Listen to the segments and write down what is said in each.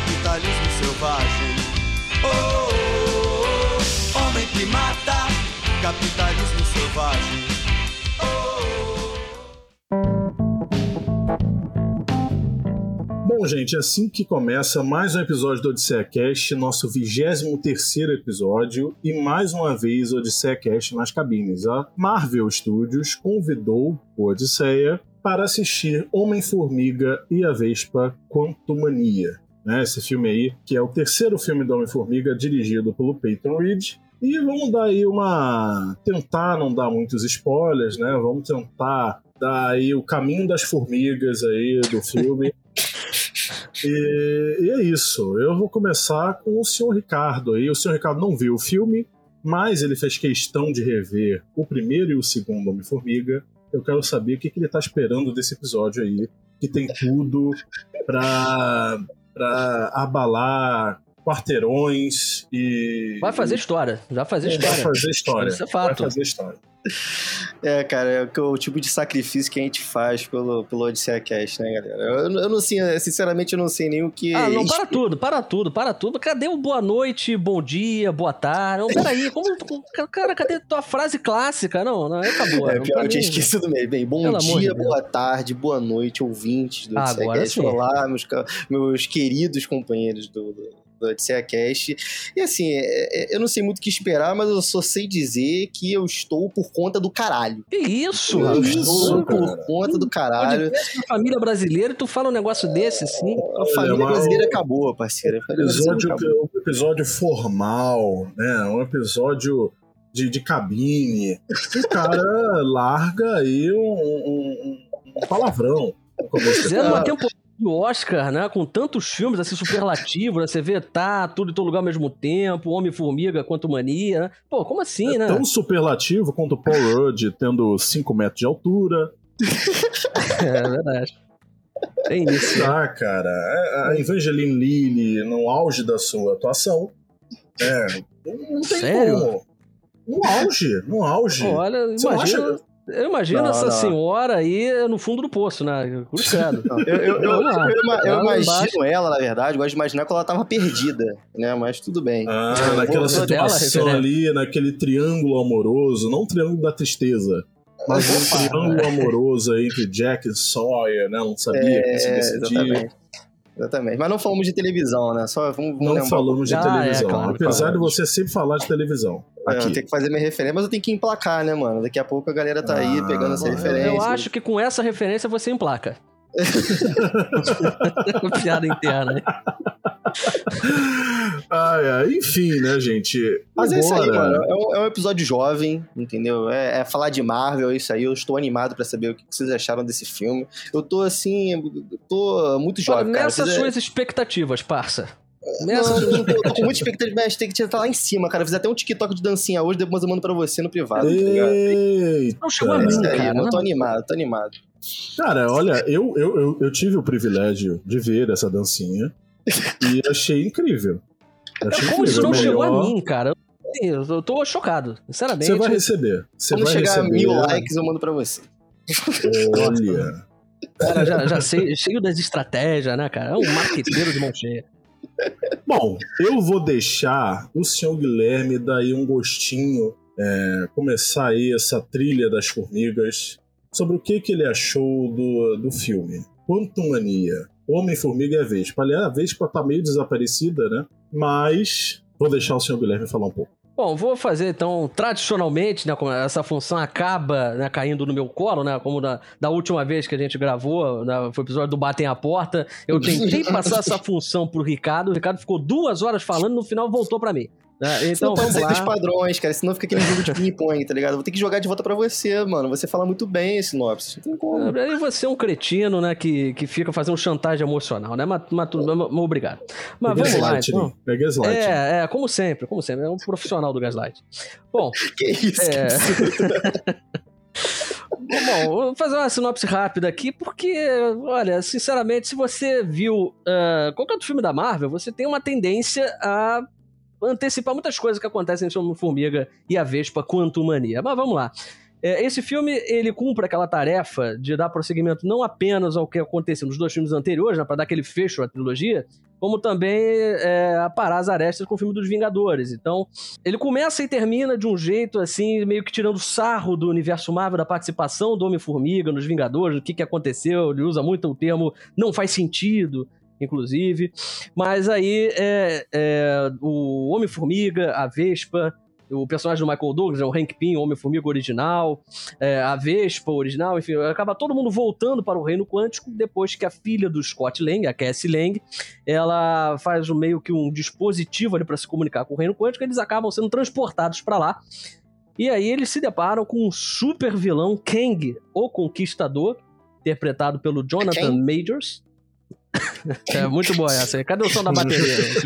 capitalismo selvagem. Oh, oh, oh, homem primata, capitalismo selvagem. Bom, gente, assim que começa mais um episódio do Odisseia Cast, nosso 23 episódio, e mais uma vez Odisseia Cast nas cabines. A Marvel Studios convidou o Odisseia para assistir Homem-Formiga e a Vespa Quantumania. Né, esse filme aí, que é o terceiro filme do Homem-Formiga, dirigido pelo Peyton Reed. E vamos dar aí uma. tentar não dar muitos spoilers, né? Vamos tentar dar aí o caminho das formigas aí do filme. E, e, é isso. Eu vou começar com o senhor Ricardo aí. O senhor Ricardo não viu o filme, mas ele fez questão de rever o primeiro e o segundo Homem-Formiga. Eu quero saber o que, que ele está esperando desse episódio aí, que tem tudo para para abalar quarteirões e. Vai fazer história. Vai fazer história. Vai fazer história. Isso é fato. Vai fazer história. É, cara, é o, tipo de sacrifício que a gente faz pelo, pelo Odisseia Cast, né, galera? Eu, eu, não sei, sinceramente, eu não sei nem o que. Ah, não, para tudo, para tudo, para tudo. Cadê o boa noite, bom dia, boa tarde? Não, peraí, como. Cara, cadê tua frase clássica? Não, não, acabou. É, pior, eu tinha esquecido mesmo. Bem, bom Pelo dia, boa tarde, boa noite, ouvintes do Odisseia Agora Cast. Olá, meus, meus queridos companheiros do, do do Odisseia Cast. E assim, é, é, eu não sei muito o que esperar, mas eu só sei dizer que eu estou por conta do caralho. Que isso? Eu isso, estou cara. por conta do caralho. Família brasileira e tu fala um negócio desse, assim. A família brasileira acabou, parceiro. Episódio, acabou. Um episódio formal, né? Um episódio de, de cabine. O cara larga aí um, um, um palavrão. Fizendo uma temporada do Oscar, né? Com tantos filmes assim superlativos, né? Você vê tá tudo em todo lugar ao mesmo tempo, Homem-Formiga quanto Mania, né? Pô, como assim, é né? Tão superlativo quanto o Paul Rudd tendo 5 metros de altura. é verdade. Tem isso. Ah, cara. A Evangeline Lilly, no auge da sua atuação. É. Não tem Sério? como. No auge, no auge. Olha, Você não imagina. Eu imagino Não, essa não. senhora aí no fundo do poço, né? Cruzado. Eu, eu, eu, eu, imagino ela, na verdade, gosto de imaginar que ela tava perdida, né? Mas tudo bem. Ah, Eu naquela vou- dela, situação referente. ali, naquele triângulo amoroso, não um triângulo da tristeza, mas um triângulo amoroso aí entre Jack e Sawyer, né? Não sabia como se É, decidir. exatamente. Exatamente. Mas não falamos de televisão, né? Só vamos, vamos Não lembrar. falamos de Ah, é, televisão. claro, Apesar claro. de você sempre falar de televisão. É, eu Aqui. tenho que fazer minha referência, mas eu tenho que emplacar, né, mano? Daqui a pouco a galera tá aí Ah, pegando essa eu referência. Eu acho que com essa referência você emplaca. Piada interna. hein? É. Enfim, né, gente? Mas é isso aí, Agora- mano. É um, é um episódio jovem, entendeu? É, é falar de Marvel, é isso aí. Eu estou animado pra saber o que vocês acharam desse filme. Eu tô assim, eu tô muito Olha, jovem, cara. Nessas Fiz- suas expectativas, parça. Não, Nessas eu tô, tô com muita expectativa, mas tem que estar lá em cima, cara. Eu fiz até um TikTok de dancinha hoje, depois eu mando pra você no privado, tá? Eita. Não chegou a É mim, aí, cara. eu tô não. animado, tô animado. Cara, olha, eu, eu, eu, eu tive o privilégio de ver essa dancinha e achei incrível. Achei Como isso não incrível. chegou a Melhor- mim, cara? Eu tô chocado, sinceramente. Você vai receber. Você Quando vai chegar a receber. mil likes, eu mando pra você. Olha. Cara, já, já sei, cheio das estratégias, né, cara? É um marqueteiro de mão cheia. Bom, eu vou deixar o senhor Guilherme dar aí um gostinho, é, começar aí essa trilha das formigas, sobre o que, que ele achou do, do filme. Quantumania, Homem-Formiga e a Vespa. Aliás, a Vespa tá meio desaparecida, né? Mas vou deixar o senhor Guilherme falar um pouco. Bom, vou fazer então, tradicionalmente, né, como essa função acaba né, caindo no meu colo, né, como da, da última vez que a gente gravou, né, foi o episódio do Batem a Porta, eu tentei passar essa função pro Ricardo, o Ricardo ficou duas horas falando, no final voltou pra mim. Né? Então, não pode sair dos padrões, cara, senão fica aquele jogo de ping-pong, tá ligado? Vou ter que jogar de volta pra você, mano. Você fala muito bem esse sinopse. Não tem como. Aí você é um cretino, né, que, que fica fazendo chantagem emocional, né, mas, mas, mas- obrigado. Mas vamos lá, então. Pega slide. É, é, como sempre, como sempre, é um profissional do Gaslight. Bom, Que isso? É. que. Bom, vou fazer uma sinopse rápida aqui, porque, olha, sinceramente, se você viu ah, qualquer outro filme da Marvel, você tem uma tendência a antecipar muitas coisas que acontecem entre Homem-Formiga e a Vespa Quantumania. Mas vamos lá. É, esse filme, ele cumpre aquela tarefa de dar prosseguimento não apenas ao que aconteceu nos dois filmes anteriores, né, para dar aquele fecho à trilogia, como também é, aparar as arestas com o filme dos Vingadores. Então, ele começa e termina de um jeito, assim, meio que tirando sarro do universo Marvel, da participação do Homem-Formiga nos Vingadores, o que, que aconteceu, ele usa muito o termo não faz sentido, inclusive. Mas aí, é, é, o Homem-Formiga, a Vespa, o personagem do Michael Douglas, é o Hank Pym, o Homem-Formiga original, é, a Vespa original, enfim, acaba todo mundo voltando para o Reino Quântico depois que a filha do Scott Lang, a Cassie Lang, ela faz meio que um dispositivo ali para se comunicar com o Reino Quântico, eles acabam sendo transportados para lá. E aí eles se deparam com um super vilão, Kang, o Conquistador, interpretado pelo Jonathan Majors. É muito boa essa. Cadê o som da bateria?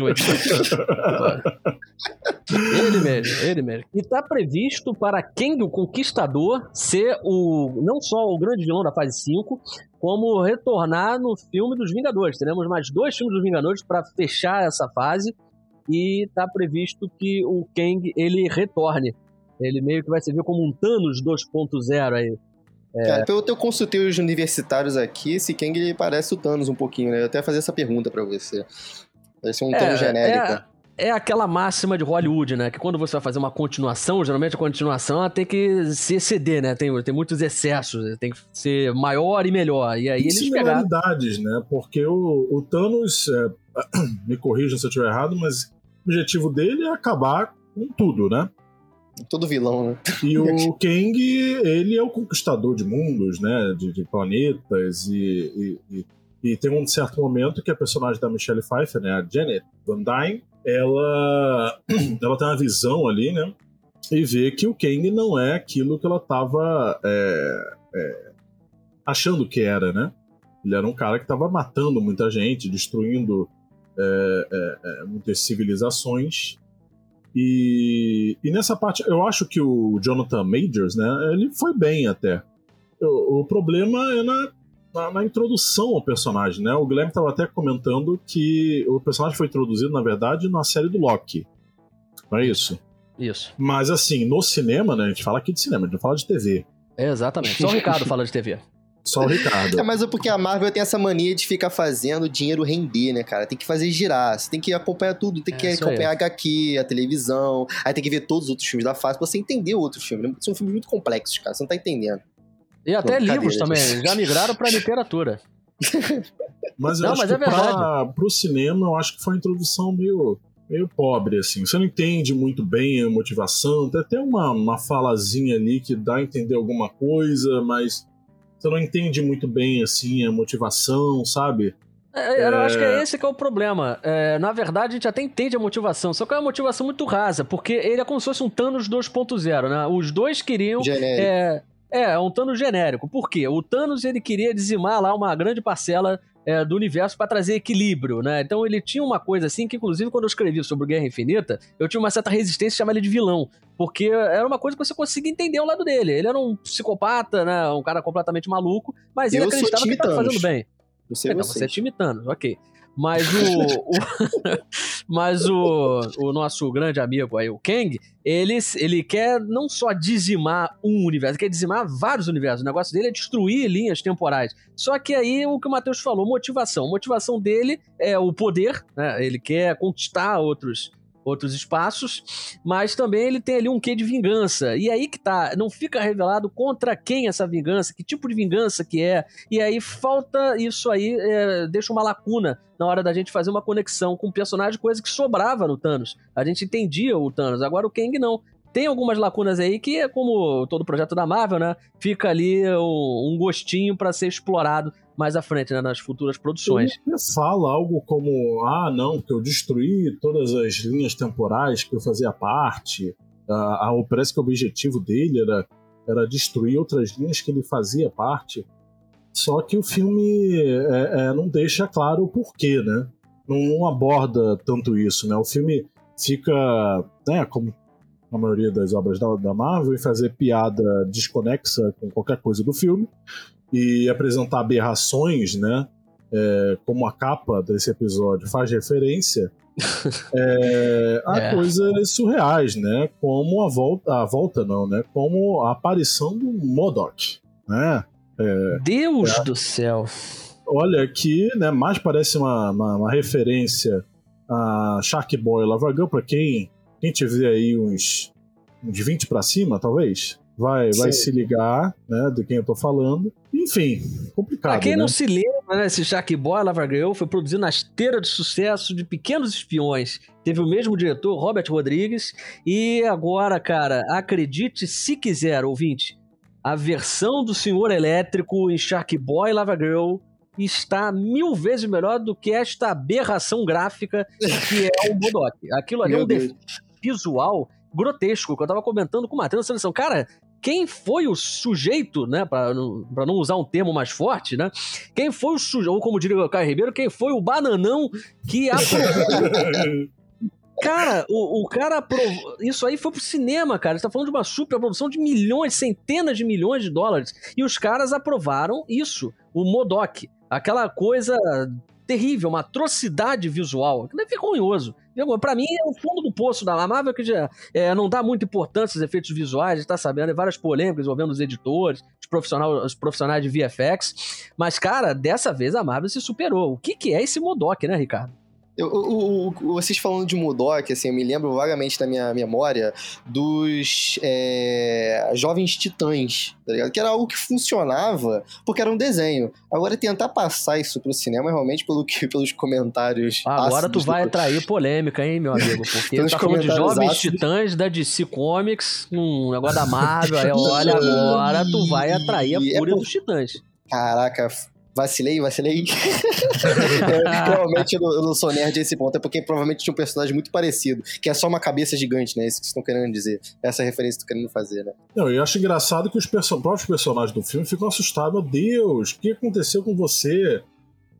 ele mesmo, ele mesmo. E tá previsto para Kang o Conquistador ser o não só o grande vilão da fase 5, como retornar no filme dos Vingadores. Teremos mais dois filmes dos Vingadores para fechar essa fase e tá previsto que o Kang ele retorne. Ele meio que vai servir como um Thanos 2.0 aí. É... Cara, pelo que eu consultei os universitários aqui, esse Kang ele parece o Thanos um pouquinho, né? Eu até fazer essa pergunta para você. Parece um é, Thanos genérico. É é aquela máxima de Hollywood, né? Que quando você vai fazer uma continuação, geralmente a continuação ela tem que se exceder, né? Tem, tem muitos excessos, tem que ser maior e melhor. E aí e eles pegaram... né? Porque o, o Thanos, é, me corrija se eu estiver errado, mas o objetivo dele é acabar com tudo, né? Todo vilão, né? E o Kang, ele é o conquistador de mundos, né? De, de planetas e, e, e, e, tem um certo momento que a personagem da Michelle Pfeiffer, né? A Janet Van Dyne, ela, ela tem uma visão ali, né? E vê que o Kang não é aquilo que ela estava é, é, achando que era, né? Ele era um cara que estava matando muita gente, destruindo é, é, é, muitas civilizações. E, e, nessa parte, eu acho que o Jonathan Majors, né, ele foi bem até. O, o problema é na, na, na, introdução ao personagem, né? O Guilherme estava até comentando que o personagem foi introduzido, na verdade, na série do Loki. Não é isso? Isso. Mas assim, no cinema, né? A gente fala aqui de cinema, a gente não fala de TV. É, exatamente. Só o Ricardo fala de TV. Só o Ricardo. É, mas é porque a Marvel tem essa mania de ficar fazendo dinheiro render, né, cara? Tem que fazer girar. Você tem que acompanhar tudo. Tem que é, acompanhar a HQ, a televisão. Aí tem que ver todos os outros filmes da fase pra você entender outros filmes. São filmes muito complexos, cara. Você não tá entendendo. E até Pô, livros também. Já migraram pra literatura. Mas eu não, acho mas que é pra, pro cinema, eu acho que foi uma introdução meio meio pobre, assim. Você não entende muito bem a motivação. Tem até uma, uma falazinha ali que dá a entender alguma coisa, mas você não entende muito bem, assim, a motivação, sabe? É, eu é... acho que é esse que é o problema. É, na verdade, a gente até entende a motivação, só que é uma motivação muito rasa, porque ele é como se fosse um Thanos 2.0, né? Os dois queriam... É, é, é, um Thanos genérico. Por quê? O Thanos, ele queria dizimar lá uma grande parcela é, do universo para trazer equilíbrio, né? Então ele tinha uma coisa assim que, inclusive, quando eu escrevi sobre Guerra Infinita, eu tinha uma certa resistência a chamar ele de vilão. Porque era uma coisa que você conseguia entender o lado dele. Ele era um psicopata, né? Um cara completamente maluco, mas ele acreditava que estava fazendo bem. Você, não, você é time Thanos, ok. Mas o, o mas o, o nosso grande amigo aí, o Kang, ele, ele quer não só dizimar um universo, ele quer dizimar vários universos. O negócio dele é destruir linhas temporais. Só que aí o que o Matheus falou, motivação. A motivação dele é o poder, né? Ele quer conquistar outros outros espaços, mas também ele tem ali um quê de vingança. E aí que tá, não fica revelado contra quem essa vingança, que tipo de vingança que é. E aí falta isso aí, é, deixa uma lacuna na hora da gente fazer uma conexão com o personagem, coisa que sobrava no Thanos. A gente entendia o Thanos, agora o Kang não tem algumas lacunas aí que é como todo projeto da Marvel, né? Fica ali um, um gostinho para ser explorado mais à frente, né, nas futuras produções. Ele fala algo como: ah, não, porque eu destruí todas as linhas temporais que eu fazia parte. Ah, ah, parece que o objetivo dele era, era destruir outras linhas que ele fazia parte. Só que o filme é, é, não deixa claro o porquê, né? Não, não, aborda tanto isso, né? O filme fica, né, como a maioria das obras da, da Marvel, em fazer piada desconexa com qualquer coisa do filme e apresentar aberrações, né? É, como a capa desse episódio faz referência, é, há É. coisas surreais, né? Como a volta, a volta não, né? Como a aparição do Modok, né? Deus do céu. Olha aqui, né? Mais parece uma, uma, uma referência a Shark Boy Lava Girl, pra quem, quem tiver aí uns, uns 20 pra cima, talvez, vai, vai se ligar, né? De quem eu tô falando. Enfim, complicado. Pra quem né? não se lembra, né, esse Shark Boy Lava Girl foi produzido na esteira de sucesso de Pequenos Espiões. Teve o mesmo diretor, Robert Rodrigues. E agora, cara, acredite se quiser, ouvinte, a versão do Senhor Elétrico em Shark Boy Lava Girl está mil vezes melhor do que esta aberração gráfica que é o Modok. Aquilo ali é Meu um Deus. defeito visual grotesco, que eu tava comentando com o Matheus na seleção. Cara, quem foi o sujeito, né, para não, pra não usar um termo mais forte, né? Quem foi o sujeito, ou como diria o Caio Ribeiro, quem foi o bananão que aprovou Cara, o, o cara aprovou. Isso aí foi pro cinema, cara. Você tá falando de uma superprodução de milhões, centenas de milhões de dólares. E os caras aprovaram isso, o Modok. Aquela coisa terrível, uma atrocidade visual. Aquilo é vergonhoso. Pra mim é o fundo do poço da Marvel que já é, não dá muita importância aos efeitos visuais, a gente tá sabendo, é várias polêmicas envolvendo os editores, os profissionais, os profissionais de VFX. Mas, cara, dessa vez a Marvel se superou. O que, que é esse Modok, né, Ricardo? Eu, o- o- vocês falando de Mudok, assim, eu me lembro vagamente da minha memória dos é, Jovens Titãs, tá ligado? Que era algo que funcionava porque era um desenho. Agora, tentar passar isso pro cinema, realmente, pelo que, pelos comentários. Agora tu vai do- atrair polêmica, hein, meu amigo? Porque Pelos tá falando de jovens ácidos. titãs da DC Comics, um negócio da Marvel, aí olha agora, tu vai atrair a é fúria por- dos titãs. Caraca, vacilei, vacilei. É, realmente eu não, eu não sou nerd a esse ponto, é porque provavelmente tinha um personagem muito parecido, que é só uma cabeça gigante, né? Isso que vocês estão querendo dizer. Essa referência que estão querendo fazer, né? Não, eu acho engraçado que os perso- próprios personagens do filme ficam assustados. Meu Deus, o que aconteceu com você?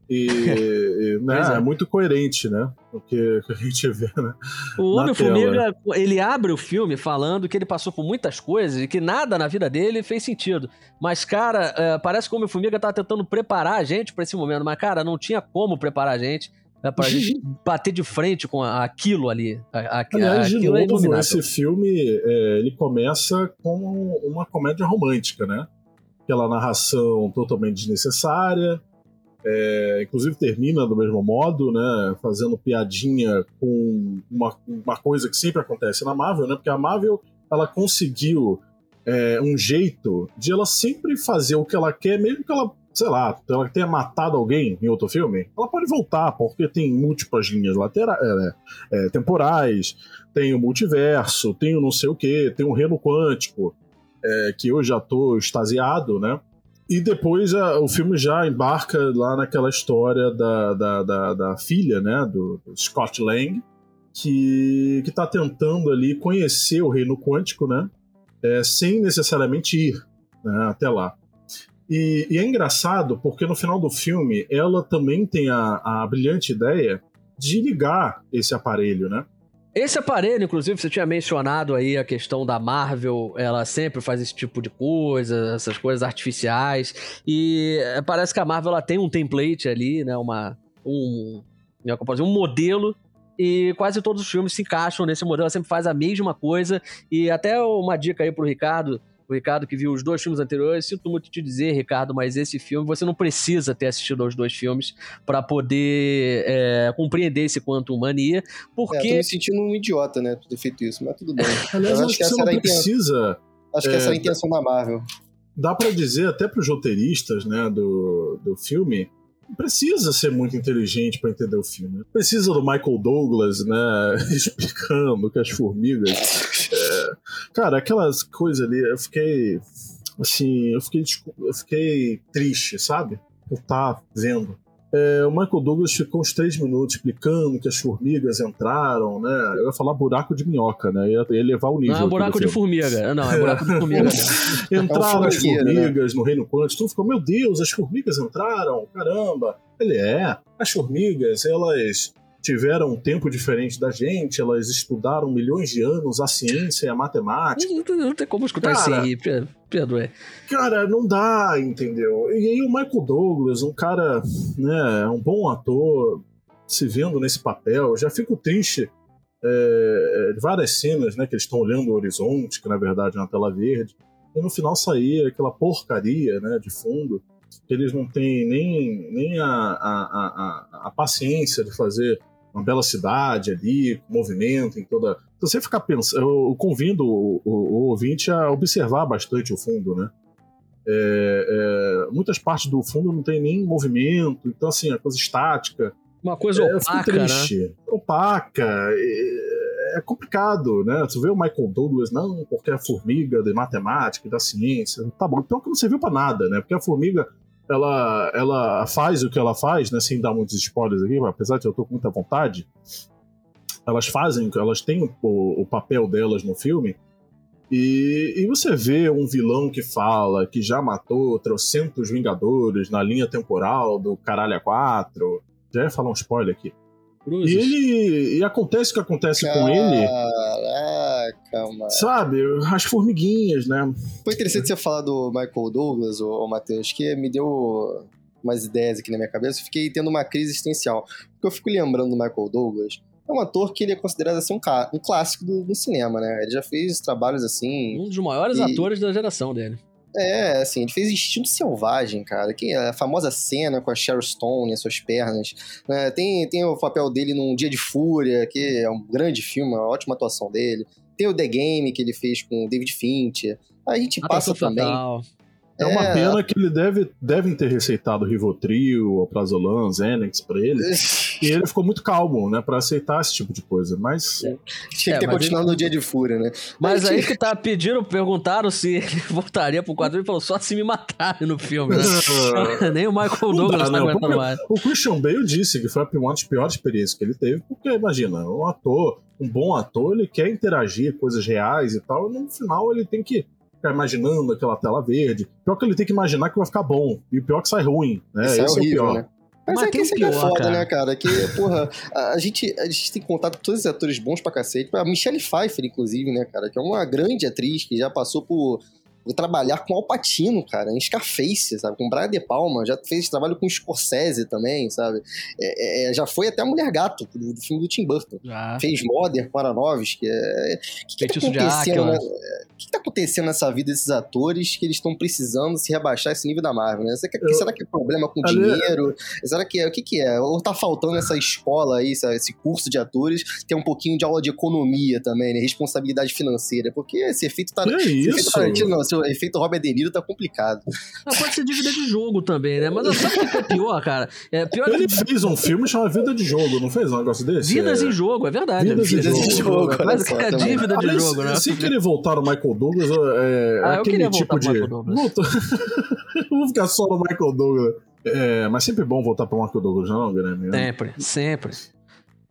E, e, né, é. é. muito coerente, né? O que, que a gente vê, né? O Na Homem-Formiga, ele abre o filme falando que ele passou por muitas coisas e que nada na vida dele fez sentido. Mas, cara, é, parece que o Homem-Formiga tava tentando preparar a gente pra esse momento. Mas, cara, não tinha como preparar a gente né, pra gente bater de frente com aquilo ali. A- a- Aliás, de aquilo é novo, inominável. esse filme é, ele começa com uma comédia romântica, né? Aquela narração totalmente desnecessária. É, inclusive termina do mesmo modo, né? Fazendo piadinha com uma, uma coisa que sempre acontece na Marvel, né? Porque a Marvel ela conseguiu é, um jeito de ela sempre fazer o que ela quer, mesmo que ela, sei lá, ela tenha matado alguém em outro filme, ela pode voltar, porque tem múltiplas linhas laterais, é, temporais, tem o multiverso, tem o não sei o que, tem o reino quântico, é, que eu já tô extasiado, né? E depois a- o filme já embarca lá naquela história da, da, da, da filha, né, do, do Scott Lang, que, que tá tentando ali conhecer o reino quântico, né, é, sem necessariamente ir né, até lá. E, e é engraçado porque no final do filme ela também tem a, a brilhante ideia de ligar esse aparelho, né? Esse aparelho, inclusive, você tinha mencionado aí a questão da Marvel, ela sempre faz esse tipo de coisa, essas coisas artificiais. E eh, parece que a Marvel ela tem um template ali, né? Uma, um, é um modelo. E quase todos os filmes se encaixam nesse modelo, ela sempre faz a mesma coisa. E até uma dica aí pro Ricardo, o Ricardo que viu os dois filmes anteriores, sinto muito te dizer, Ricardo, mas esse filme você não precisa ter assistido aos dois filmes para poder é, compreender esse Quantum Mania, É, porque eu tô me sentindo um idiota, né? Por ter feito isso, mas tudo bem. Aliás, Eu acho que você não precisa. Acho que É, essa era a intenção da Marvel. Dá pra dizer até pros roteiristas, né, do, do filme. Não precisa ser muito inteligente pra entender o filme. Precisa do Michael Douglas, né, explicando que as formigas. É, cara, aquelas coisas ali, eu fiquei. Assim, eu fiquei, eu fiquei triste, sabe? Por estar vendo. É, o Michael Douglas ficou uns três minutos explicando que as formigas entraram, né? Eu ia falar buraco de minhoca, né? Ia, ia levar o nível. não é buraco de formiga. Não, é buraco de formiga. mesmo. Entraram as formigueiro, né? formigas no Reino Quântico. Tu ficou, meu Deus, as formigas entraram, caramba. Ele é. As formigas, elas tiveram um tempo diferente da gente, elas estudaram milhões de anos a ciência e a matemática. Não, tem- não tem como escutar isso Cara. aí, Pe- Pedro. É. Cara, não dá, entendeu? E aí o Michael Douglas, um cara, né, um bom ator, se vendo nesse papel. Eu já fico triste é, de várias cenas, né, que eles estão olhando o horizonte, que na verdade é uma tela verde, e no final sair aquela porcaria, né, de fundo, que eles não têm nem, nem a, a, a, a paciência de fazer uma bela cidade ali, movimento em toda. Se você ficar pensando, eu convido o, o, o, ouvinte a observar bastante o fundo, né? É, é, muitas partes do fundo não tem nem movimento, então assim, a coisa estática. Uma coisa é, opaca, triste. Né? Opaca. É, é, complicado, né? Você vê o Michael Douglas, não, porque é a formiga de matemática e da ciência. Tá bom, então que não serviu para nada, né? Porque a formiga ela, ela faz o que ela faz, né? Sem dar muitos spoilers aqui, apesar de eu tô com muita vontade. Elas fazem, elas têm o, o papel delas no filme. E, e, você vê um vilão que fala que já matou trocentos Vingadores na linha temporal do Caralho 4. Já ia falar um spoiler aqui. Cruzes. E ele. E acontece o que acontece Caraca, com ele. Mano. Sabe, as formiguinhas, né? Foi interessante você falar do Michael Douglas, ô, ô Matheus, que me deu umas ideias aqui na minha cabeça. Eu fiquei tendo uma crise existencial. Porque eu fico lembrando do Michael Douglas. É um ator que ele é considerado assim, um, um clássico do, do, cinema, né? Ele já fez trabalhos assim. Um dos maiores e... atores da geração dele. É, assim, ele fez Instinto Selvagem, cara. Que é a famosa cena com a Cheryl Stone as suas pernas. Né? Tem, tem o papel dele num Dia de Fúria, que é um grande filme, uma ótima atuação dele. Tem o The Game que ele fez com o David Fincher. A gente passa também. É uma é... pena que ele deve devem ter receitado Rivotril, Alprazolam, Xanax pra ele. e ele ficou muito calmo, né, pra aceitar esse tipo de coisa. Mas. É. Tinha que ter continuado ele... no dia de fúria, né? Mas, mas aí que tá pedindo, perguntaram se ele voltaria pro quadro. Ele falou só se me matarem no filme, né? Nem o Michael Douglas não, tá aguentando mais. O Christian Bale disse que foi uma das piores experiências que ele teve, porque imagina, um ator, um bom ator, ele quer interagir coisas reais e tal, e no final ele tem que ficar imaginando aquela tela verde. Pior que ele tem que imaginar que vai ficar bom. E pior que sai ruim, né? Isso é Esse é, horrível, é o pior. Né? Mas, Mas é que isso é foda, cara. né, cara? Que, porra, a gente, a gente tem contato com todos os atores bons pra cacete. A Michelle Pfeiffer, inclusive, né, cara? Que é uma grande atriz que já passou por trabalhar com Alpatino, cara, em Scarface, sabe? Com Brian De Palma, já fez trabalho com Scorsese também, sabe? É, é, já foi até a Mulher Gato, do, do filme do Tim Burton. Já. Fez Modern com Aronofsky. É... O que, que, tá acontecendo, né? O que, que tá acontecendo nessa vida desses atores que eles estão precisando se rebaixar esse nível da Marvel, né? Será que, Eu... será que é problema com Ali... dinheiro? Será que é... O que que é? Ou tá faltando essa escola aí, esse curso de atores, ter um pouquinho de aula de economia também, né? Responsabilidade financeira, porque esse efeito tá... Que esse isso? Efeito não, o efeito Robert De Niro tá complicado. Não, pode ser dívida de jogo também, né? Mas sabe o que é pior, cara? É pior Ele que... fez um filme chamado Vida de Jogo, não fez um negócio desse? Vidas é... em Jogo, é verdade. Vidas, Vidas em Jogo. jogo mas é dívida de jogo, né? Se querer voltar o Michael Douglas, é, ah, aquele tipo de. Vou ficar só no Michael Douglas. É, mas sempre bom voltar pro Michael Douglas, não, Guilherme? Sempre, sempre.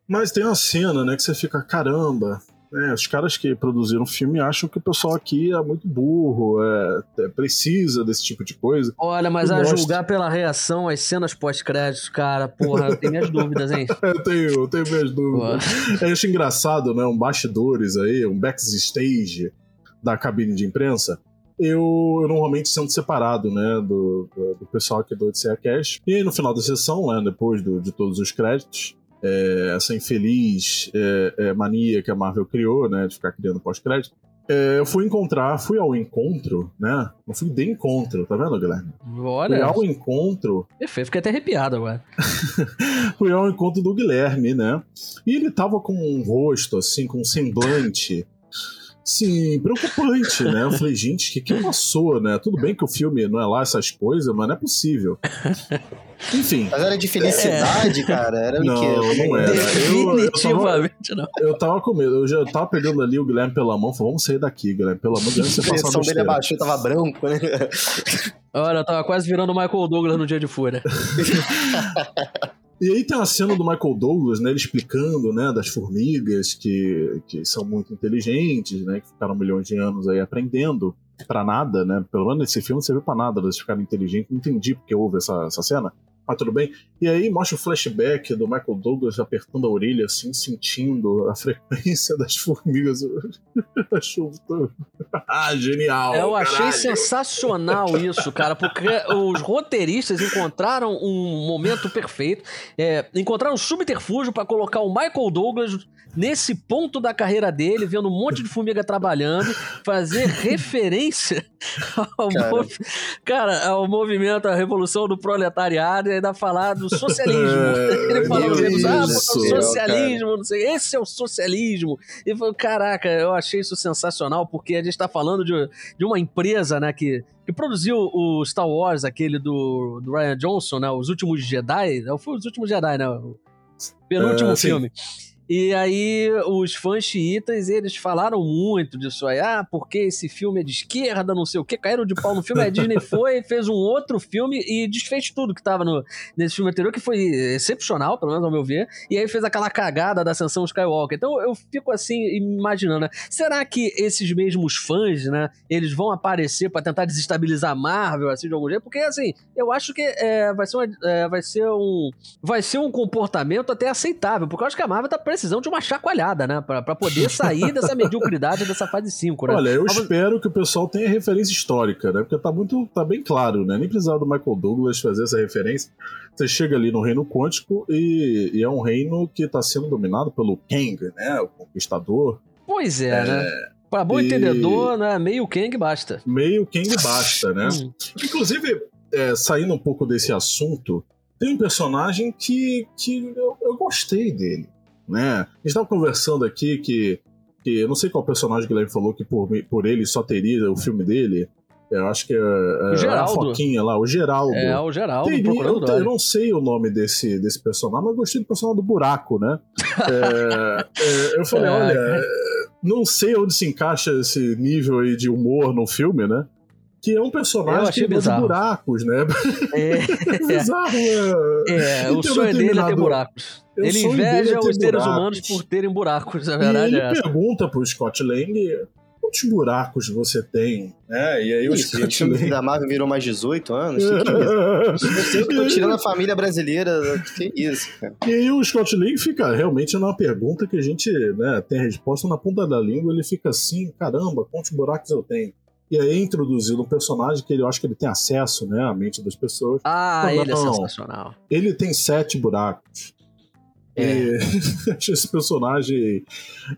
Mas tem uma cena, né, que você fica, caramba, é, os caras que produziram o filme acham que o pessoal aqui é muito burro, é, é precisa desse tipo de coisa. Olha, mas eu a gosto... julgar pela reação às cenas pós-créditos, cara, porra, eu tenho minhas dúvidas, hein? eu tenho, eu tenho minhas dúvidas. Eu acho engraçado, né? Um bastidores aí, um backstage da cabine de imprensa. Eu, eu, normalmente sendo separado, né, do, do, do pessoal aqui do Odisseia Cash. E aí, no final da sessão, né, depois do, de todos os créditos, é, essa infeliz é, é, mania que a Marvel criou, né, de ficar criando pós-crédito. É, eu fui encontrar, fui ao encontro, né? Eu fui de encontro, tá vendo, Guilherme? Olha. Fui ao encontro. Perfeito, fiquei até arrepiado agora. fui ao encontro do Guilherme, né? E ele tava com um rosto, assim, com um semblante Sim, preocupante, né? Eu falei, gente, o que, que passou, né? Tudo bem que o filme não é lá essas coisas, mas não é possível. Enfim. Mas era de felicidade, é. cara? Era não, o quê? Não era. Definitivamente eu, eu, tava, não. Eu tava com medo. Eu já tava pegando ali o Guilherme pela mão. Falei, vamos sair daqui, Guilherme. Pelo amor de Deus, você passar A expressão dele abaixou, tava branco, né? Olha, eu tava quase virando o Michael Douglas no Dia de Fúria. E aí tem a cena do Michael Douglas, né, ele explicando, né, das formigas que, que são muito inteligentes, né, que ficaram milhões de anos aí aprendendo para nada, né, pelo menos nesse filme não serviu para nada elas ficarem inteligentes, não entendi porque houve essa, essa cena. Mas tudo bem. E aí mostra o flashback do Michael Douglas apertando a orelha, assim, sentindo a frequência das formigas. ah, genial! Eu achei caralho. sensacional isso, cara, porque os roteiristas encontraram um momento perfeito, é, encontraram um subterfúgio para colocar o Michael Douglas nesse ponto da carreira dele, vendo um monte de formiga trabalhando, fazer referência ao, Cara. mov... cara, ao movimento, à revolução do proletariado ainda falar do socialismo. É, Ele falou isso, ah, porque o socialismo, não sei, esse é o socialismo. E falou, caraca, eu achei isso sensacional, porque a gente tá falando de, de uma empresa, né, que, que produziu o Star Wars, aquele do, do Ryan Johnson, né, Os Últimos Jedi, não, foi Os Últimos Jedi, né, o penúltimo É, sim. E aí, os fãs xiitas, eles falaram muito disso aí. Ah, porque esse filme é de esquerda, não sei o quê. Caíram de pau no filme. A Disney foi, fez um outro filme e desfez tudo que tava no, nesse filme anterior, que foi excepcional, pelo menos ao meu ver. E aí fez aquela cagada da Ascensão Skywalker. Então eu fico assim, imaginando, né? Será que esses mesmos fãs, né, eles vão aparecer pra tentar desestabilizar a Marvel, assim, de algum jeito? Porque, assim, eu acho que é, vai, ser uma- é, vai ser um vai ser um comportamento até aceitável, porque eu acho que a Marvel tá precisando de uma chacoalhada, né? Pra, pra poder sair dessa mediocridade dessa fase 5, né? Olha, eu Mas- espero que o pessoal tenha referência histórica, né? Porque tá muito, tá bem claro, né? Nem precisava do Michael Douglas fazer essa referência. Você chega ali no reino quântico e, e é um reino que tá sendo dominado pelo Kang, né? O conquistador. Pois é, né? Pra bom e- entendedor, né? Meio Kang basta. Meio Kang basta, né? Hum. Inclusive, é, saindo um pouco desse assunto, tem um personagem que, que eu, eu gostei dele, né? A gente tava conversando aqui que, que eu não sei qual personagem que o Guilherme falou que por, por ele só teria o filme dele. Eu acho que é, é Geraldo. a Foquinha lá, o Geraldo. É, o Geraldo Teria- eu, eu não sei o nome desse, desse personagem, mas gostei do personagem do buraco, né? É, é, eu falei, É. olha, é, não sei onde se encaixa esse nível aí de humor no filme, né? Que é um Eu personagem que bizarro. buracos, né? É, É bizarro, é, é. o sonho dele é ter buracos. o Ele inveja é os seres buracos. humanos por terem buracos, na E verdade ele é essa. pergunta pro Scott Lang quantos buracos você tem, né? E aí o Scott Lang... da Marvel virou mais 18 anos? Que que é? Eu sei que eu tô tirando a família brasileira. Que isso, cara? E aí o Scott Lang fica realmente numa pergunta que a gente né, tem a resposta na ponta da língua, ele fica assim, caramba, quantos buracos eu tenho? E é introduzido um personagem que ele eu acho que ele tem acesso, né, à mente das pessoas. Ah, Não, ele é não. sensacional. Ele tem sete buracos. É. E acho esse personagem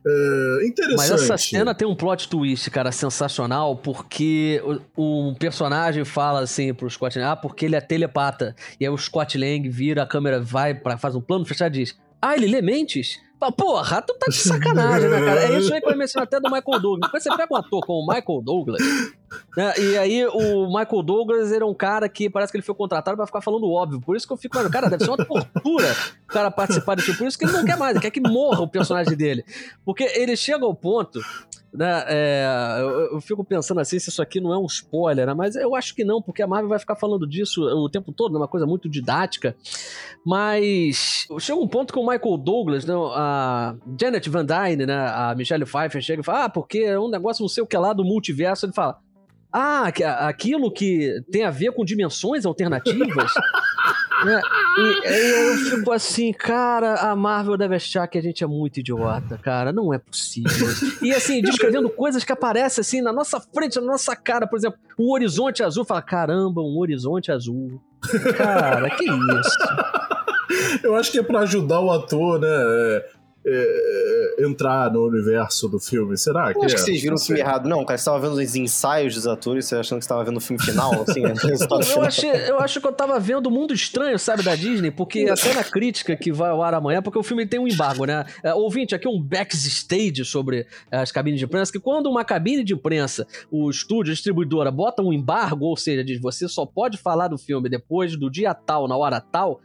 é, interessante. Mas essa cena tem um plot twist, cara, sensacional, porque o, um personagem fala assim pro Scott Lang, ah, porque ele é telepata. E aí o Scott Lang vira, a câmera vai, pra, faz um plano fechado e diz, ah, ele lê mentes? Porra, tu tá de sacanagem, né, cara? É isso aí que eu menciono até do Michael Douglas. Quando você pega um ator como o Michael Douglas, e aí o Michael Douglas é um cara que parece que ele foi contratado pra ficar falando óbvio. Por isso que eu fico, mano, cara, deve ser uma tortura o cara participar desse tipo. Por isso que ele não quer mais, ele quer que morra o personagem dele. Porque ele chega ao ponto, né? é, eu, eu fico pensando assim se isso aqui não é um spoiler, né? Mas eu acho que não, porque a Marvel vai ficar falando disso o tempo todo, é uma coisa muito didática. Mas chega um ponto que o Michael Douglas, né, a Janet Van Dyne, né, a Michelle Pfeiffer chega e fala: Ah, porque é um negócio não sei o que lá do multiverso. Ele fala. Ah, aquilo que tem a ver com dimensões alternativas. né? E eu fico assim, cara, a Marvel deve achar que a gente é muito idiota, cara. Não é possível. E assim, descrevendo coisas que aparecem assim na nossa frente, na nossa cara. Por exemplo, um horizonte azul. Fala, caramba, um horizonte azul. Cara, que isso? Eu acho que é pra ajudar o ator, né? É, é, entrar no universo do filme. Será que Eu acho é? que vocês viram Não o filme errado. Não, cara, você tava vendo os ensaios dos atores, você achando que você tava vendo o filme final, assim, né? Eu, achei, eu acho que eu tava vendo o Mundo Estranho, sabe, da Disney, porque até na crítica que vai ao ar amanhã, porque o filme tem um embargo, né? É, ouvinte, aqui um backstage sobre as cabines de imprensa, que quando uma cabine de imprensa, o estúdio, a distribuidora, bota um embargo, ou seja, diz você só pode falar do filme depois do dia tal, na hora tal,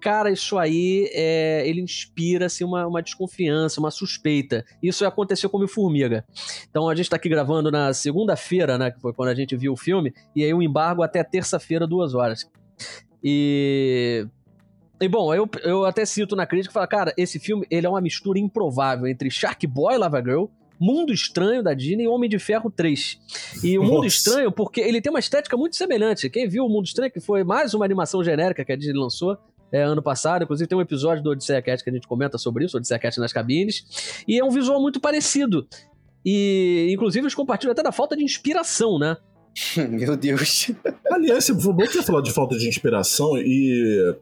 cara, isso aí, é, ele inspira assim, uma, uma desconfiança, uma suspeita. Isso aconteceu com o Formiga. Então a gente tá aqui gravando na segunda-feira, né? Que foi quando a gente viu o filme, e aí o embargo até terça-feira, duas horas. E. E bom, eu, eu até cito na crítica e falo, cara, esse filme ele é uma mistura improvável entre Shark Boy e Lava Girl Mundo Estranho da Disney e Homem de Ferro 3. E o Mundo Nossa. Estranho, porque ele tem uma estética muito semelhante. Quem viu o Mundo Estranho, que foi mais uma animação genérica que a Disney lançou, é, ano passado. Inclusive, tem um episódio do Odisseia Cat que a gente comenta sobre isso, Odisseia Cat nas cabines. E é um visual muito parecido. E, inclusive, eles compartilham até da falta de inspiração, né? Meu Deus. Aliás, você bom que você falou de falta de inspiração e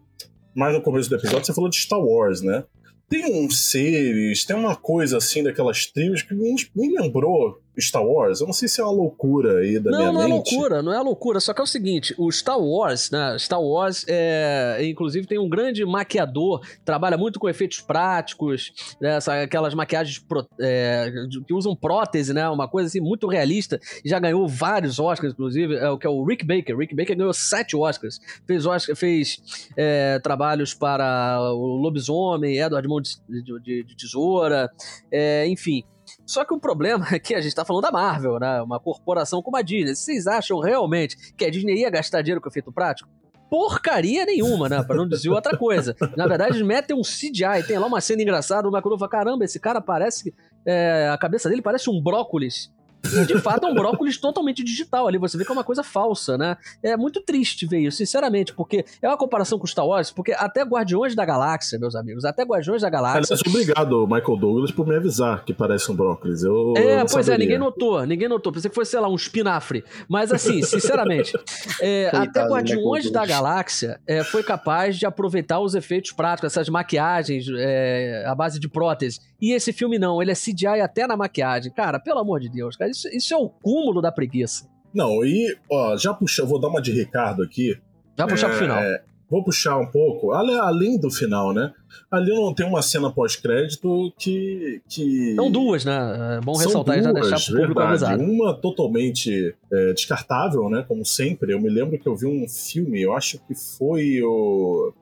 mais no começo do episódio você falou de Star Wars, né? Tem uns seres, tem uma coisa assim daquelas tribos que me, me lembrou Star Wars. Eu não sei se é uma loucura aí da não, minha não é mente. loucura, não é loucura. Só que é o seguinte, o Star Wars, né? Star Wars, é, inclusive, tem um grande maquiador, trabalha muito com efeitos práticos, né, aquelas maquiagens pro- é, que usam prótese, né? Uma coisa assim muito realista. Já ganhou vários Oscars, inclusive, é o que é o Rick Baker. Rick Baker ganhou sete Oscars. Fez, Oscar, fez é, trabalhos para o Lobisomem, Edward Mão de, de- de- de Tesoura, é, enfim. Só que o problema é que a gente tá falando da Marvel, né? Uma corporação como a Disney. Vocês acham realmente que a Disney ia gastar dinheiro com efeito prático? Porcaria nenhuma, né? Pra não dizer outra coisa. Na verdade, metem um CGI. Tem lá uma cena engraçada, o Macron fala: caramba, esse cara parece. é, a cabeça dele parece um brócolis. E de fato é um brócolis totalmente digital ali. Você vê que é uma coisa falsa, né? É muito triste ver isso, sinceramente, porque é uma comparação com Star Wars, porque até Guardiões da Galáxia, meus amigos, até Guardiões da Galáxia. Aliás, obrigado, Michael Douglas, por me avisar que parece um brócolis. Eu, eu É, não pois é, saberia. ninguém notou, ninguém notou. Pensei que fosse, sei lá, um espinafre. Mas assim, sinceramente, é, até do Guardiões da. Galáxia é, foi capaz de aproveitar os efeitos práticos, essas maquiagens é, à base de prótese. E esse filme não, ele é CGI até na maquiagem. Cara, pelo amor de Deus, cara, isso, isso é o cúmulo da preguiça. Não, e, ó, já puxa, eu vou dar uma de Ricardo aqui. Vai puxar pro É, final. Vou puxar um pouco, além do final, né? Ali não tem uma cena pós-crédito que. que... São duas, né? É bom São ressaltar e já duas, deixar pro público verdade. avisado. Uma totalmente é, descartável, né? Como sempre. Eu me lembro que eu vi um filme, eu acho que foi o.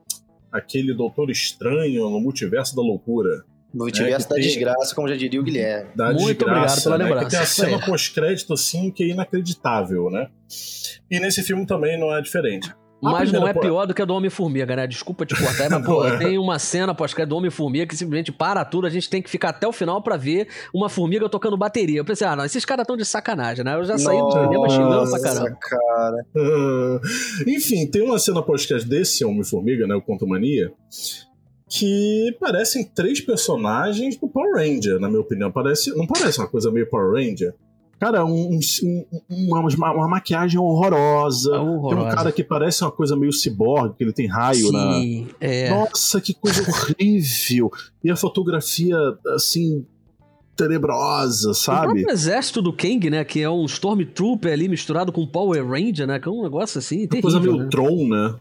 aquele Doutor Estranho no Multiverso da Loucura. Multiverso É, que da tem- desgraça, como já diria o Guilherme. Da Muito desgraça, obrigado pela né? lembrança. Que tem a cena pós-crédito, assim, que é inacreditável, né? E nesse filme também não é diferente. Mas não é po- pior do que a do Homem-Formiga, né? Desculpa te cortar, mas, pô, é. tem uma cena pós-crédito do Homem-Formiga que simplesmente para tudo, a gente tem que ficar até o final pra ver uma formiga tocando bateria. Eu pensei, ah, não, esses caras estão de sacanagem, né? Eu já saí do cinema xingando pra caramba. cara. Enfim, tem uma cena pós-crédito desse Homem-Formiga, né? O Contomania, que parecem três personagens do Power Ranger, na minha opinião. Parece, não parece uma coisa meio Power Ranger? Cara, um- um- uma, uma- maquiagem horrorosa. Tem um Horrorosa. cara que parece uma coisa meio ciborgue, que ele tem raio na. Sim, é. Nossa, que coisa horrível! E a fotografia, assim, tenebrosa, O sabe? próprio exército do Kang, né? Que é um Stormtrooper ali misturado com Power Ranger, né? Que é um negócio assim, Uma terrível, coisa meio né? Tron, né?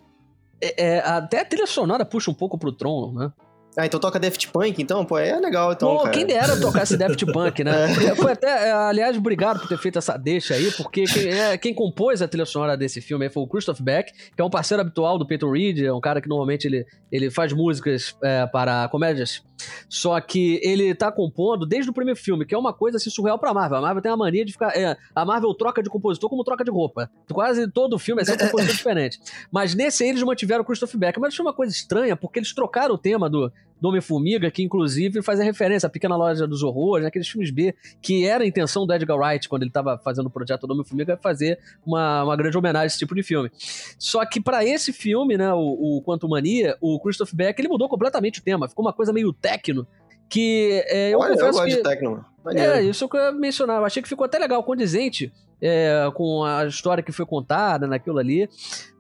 É, é, até a trilha sonora puxa um pouco pro Tron, né? Ah, então toca Daft Punk, então? Pô, é legal, então, Pô, cara. quem dera tocar esse Daft Punk, né? Foi até, é, aliás, obrigado por ter feito essa deixa aí, porque quem, é, quem compôs a trilha sonora desse filme foi o Christoph Beck, que é um parceiro habitual do Peyton Reed, é um cara que normalmente ele, ele faz músicas é, para comédias. Só que ele tá compondo desde o primeiro filme, que é uma coisa assim, surreal pra Marvel. A Marvel tem a mania de ficar. é, a Marvel troca de compositor como troca de roupa. Quase todo filme é sempre um compositor diferente. Mas nesse aí eles mantiveram o Christoph Beck. Mas achei uma coisa estranha, porque eles trocaram o tema do, do Homem-Formiga, que inclusive fazia referência à Pequena Loja dos Horrores, naqueles filmes B, que era a intenção do Edgar Wright, quando ele estava fazendo o projeto do Homem-Formiga, fazer uma, uma grande homenagem a esse tipo de filme. Só que para esse filme, né, o, o Quantum Mania, o Christoph Beck, ele mudou completamente o tema. Ficou uma coisa meio techno, que é, eu Olha, eu gosto que... de mano. Maneiro. É, isso que eu ia mencionar. Eu achei que ficou até legal, condizente é, com a história que foi contada naquilo ali.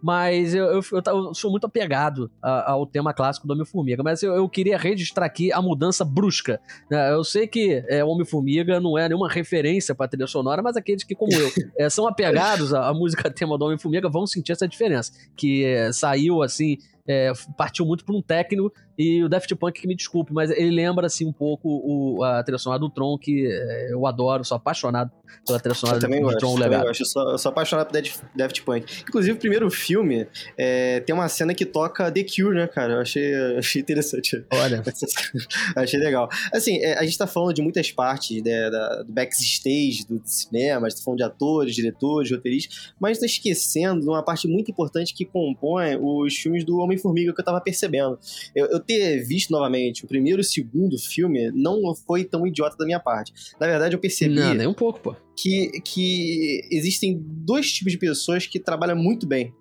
Mas eu, eu, eu sou muito apegado a- ao tema clássico do Homem-Formiga. Mas eu, eu queria registrar aqui a mudança brusca. né? Eu sei que é, Homem-Formiga não é nenhuma referência para trilha sonora, mas aqueles que, como eu, é, são apegados à, à música tema do Homem-Formiga vão sentir essa diferença. Que é, saiu assim. é, partiu muito por um técnico e o Daft Punk que me desculpe, mas ele lembra assim um pouco o, a trilha sonora do Tron que é, eu adoro, sou apaixonado pela trilha sonora Eu do, gosto, Tron também Legado. gosto. Eu sou, eu sou apaixonado por Daft, Punk. Inclusive, o primeiro filme é, tem uma cena que toca The Cure, né, cara? Eu achei, eu achei interessante. Olha, achei legal. Assim, é, a gente tá falando de muitas partes né, da- do backstage do cinema, a gente tá falando de atores, diretores, roteiristas, mas tá esquecendo de uma parte muito importante que compõe os filmes do Homem-Formiga que eu tava percebendo. Eu, eu, ter visto novamente o primeiro e o segundo filme não foi tão idiota da minha parte. Na verdade, eu percebi. Não, nem um pouco, pô. Que, que existem dois tipos de pessoas que trabalham muito bem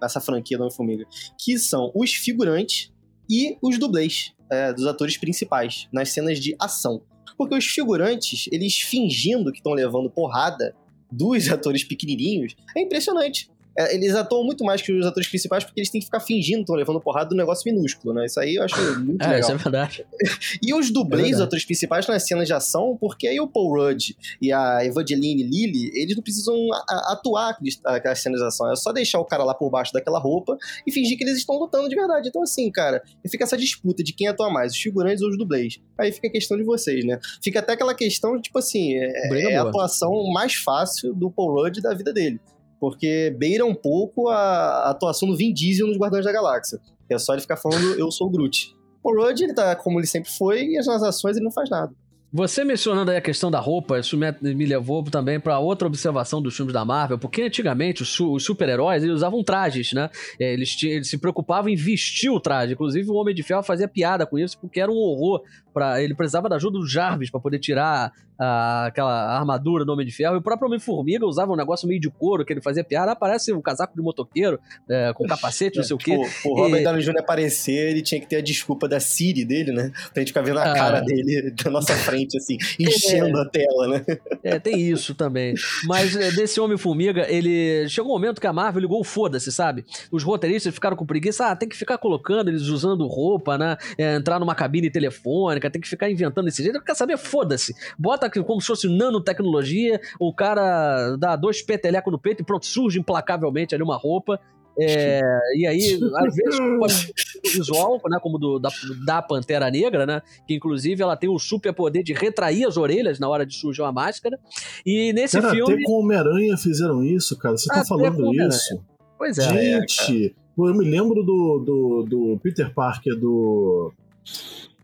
nessa franquia do Homem-Formiga. Que são os figurantes e os dublês é, dos atores principais nas cenas de ação. Porque os figurantes, eles fingindo que estão levando porrada dos atores pequenininhos, é impressionante. É, eles atuam muito mais que os atores principais porque eles têm que ficar fingindo que estão levando porrada do negócio minúsculo, né? Isso aí eu acho muito é, legal. Isso é verdade. e os dublês, é os atores principais nas cenas de ação, porque aí o Paul Rudd e a Evangeline Lilly, eles não precisam atuar aquelas cenas de ação. É só deixar o cara lá por baixo daquela roupa e fingir que eles estão lutando de verdade. Então, assim, cara, fica essa disputa de quem atua mais, os figurantes ou os dublês. Aí fica a questão de vocês, né? Fica até aquela questão, tipo assim, é, é a atuação mais fácil do Paul Rudd da vida dele porque beira um pouco a atuação do Vin Diesel nos Guardiões da Galáxia. É só ele ficar falando, eu sou o Groot. O Rudd, ele tá como ele sempre foi, e nas ações ele não faz nada. Você mencionando aí a questão da roupa, isso me, levou também para outra observação dos filmes da Marvel, porque antigamente os, os super-heróis usavam trajes, né? É, eles, eles, se preocupavam em vestir o traje. Inclusive o Homem de Ferro fazia piada com isso, porque era um horror. Pra, ele precisava da ajuda do Jarvis para poder tirar a, aquela armadura do Homem de Ferro. E o próprio Homem-Formiga usava um negócio meio de couro que ele fazia piada. Aparece um casaco de motoqueiro é, com capacete, não sei o quê. O, o Robert e... Downey Jr. aparecer, ele tinha que ter a desculpa da Siri dele, né? Pra gente ficar vendo a ah. cara dele da nossa frente, assim, enchendo é, a tela, né? É, tem isso também. Mas é, desse Homem-Formiga, ele. Chegou um momento que a Marvel ligou o foda-se, sabe? Os roteiristas ficaram com preguiça, ah, tem que ficar colocando eles usando roupa, né? É, entrar numa cabine telefônica, tem que ficar inventando desse jeito. Quer saber? Foda-se. Bota como se fosse nanotecnologia, o cara dá dois petelecos no peito e pronto, surge implacavelmente ali uma roupa. É, e aí, às vezes, pode ser visual, né, como do, da, da Pantera Negra, né, que inclusive ela tem o super poder de retrair as orelhas na hora de surgir uma máscara. E nesse cara, filme. Até com Homem-Aranha fizeram isso, cara. Você tá falando isso? Pois é. Gente, é, eu me lembro do, do, do Peter Parker do.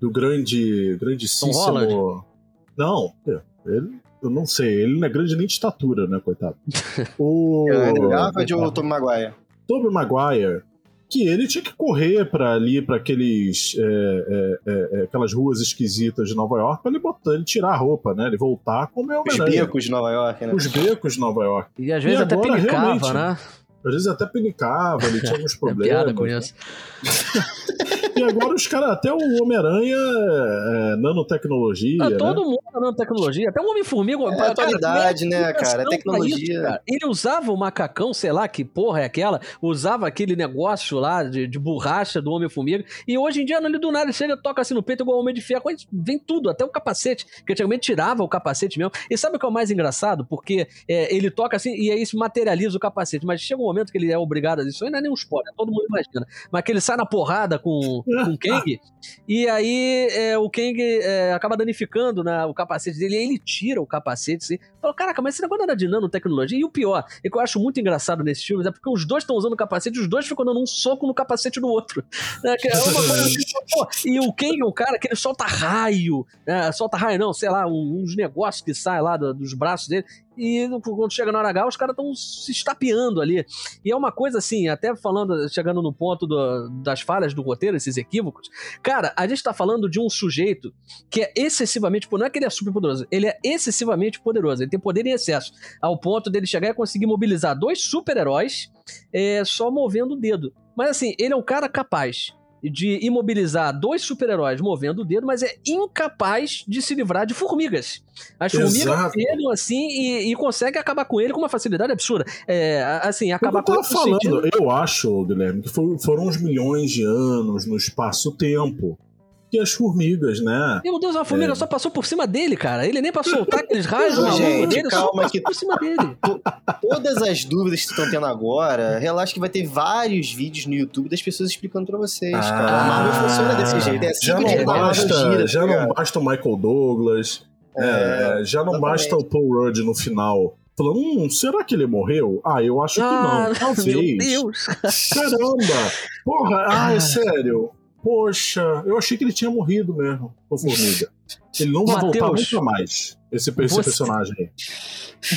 Do grande. grandíssimo. Não, ele, eu não sei, ele não é grande nem de estatura, né, coitado. O. É, Garfield ou o Tom Maguire? Tobey Maguire, que ele tinha que correr para ali, para aqueles é, é, é, é, aquelas ruas esquisitas de Nova York, para ele botar, ele tirar a roupa, né? Ele voltar como é o Os becos de Nova York, né? Os becos de Nova York. E às vezes e até pinicava, né? Às vezes até pinicava, ele tinha alguns problemas. piada com isso. E agora os caras, até o Homem-Aranha é, nanotecnologia. Ah, né? todo né? mundo é nanotecnologia. Até o Homem-Formiga. É a atualidade, né, cara? É tecnologia. Isso, cara. Ele usava o macacão, sei lá que porra é aquela, usava aquele negócio lá de, de borracha do Homem-Formiga. E hoje em dia, ele do nada chega, toca assim no peito igual o Homem de Ferro. Vem tudo, até o capacete. Que antigamente tirava o capacete mesmo. E sabe o que é o mais engraçado? Porque é, ele toca assim e aí se materializa o capacete. Mas chega um momento que ele é obrigado a isso. Aí não é nem um spoiler, todo mundo imagina. Mas que ele sai na porrada com com o Kang. e aí é, o Kang é, acaba danificando né, o capacete dele. E aí ele tira o capacete. Assim, fala, caraca, mas esse negócio era de nanotecnologia. E o pior, e que eu acho muito engraçado nesses filmes, é porque os dois estão usando o capacete e os dois ficam dando um soco no capacete do outro. Né, é assim, e o Kang é um cara que ele solta raio. Né, solta raio, não, sei lá, uns negócios que saem lá do, dos braços dele e quando chega na hora H, os caras estão se estapeando ali. E é uma coisa assim, até falando, chegando no ponto do, das falhas do roteiro, esses equívocos, cara, a gente tá falando de um sujeito que é excessivamente, não é que ele é super poderoso, ele é excessivamente poderoso, ele tem poder em excesso, ao ponto dele chegar e conseguir mobilizar dois super-heróis é, só movendo o dedo. Mas assim, ele é um cara capaz de imobilizar dois super-heróis movendo o dedo, mas é incapaz de se livrar de formigas. As formigas pegam assim e, e conseguem acabar com ele com uma facilidade absurda. É, assim, acabar com ele. falando, sentido... eu acho, Guilherme, que foi, foram uns milhões de anos no espaço-tempo que as formigas, né? Meu Deus, a formiga é. só passou por cima dele, cara. Ele nem pra soltar aqueles raios Gente, dele, calma só que por cima dele. Todas as dúvidas que estão tendo agora, relaxa que vai ter vários vídeos no YouTube das pessoas explicando pra vocês, ah, cara. A Marvel funciona desse jeito. É assim já não basta, gira, já tá não basta o Michael Douglas, é, é, já não exatamente. basta o Paul Rudd no final falando, hum, será que ele morreu? Ah, eu acho ah, que não, ah, talvez. Meu Deus. Caramba! Porra, ah, é sério. Poxa, eu achei que ele tinha morrido mesmo, Formiga. Ele não vai Mateus, voltar nunca mais, esse, esse você- personagem aí.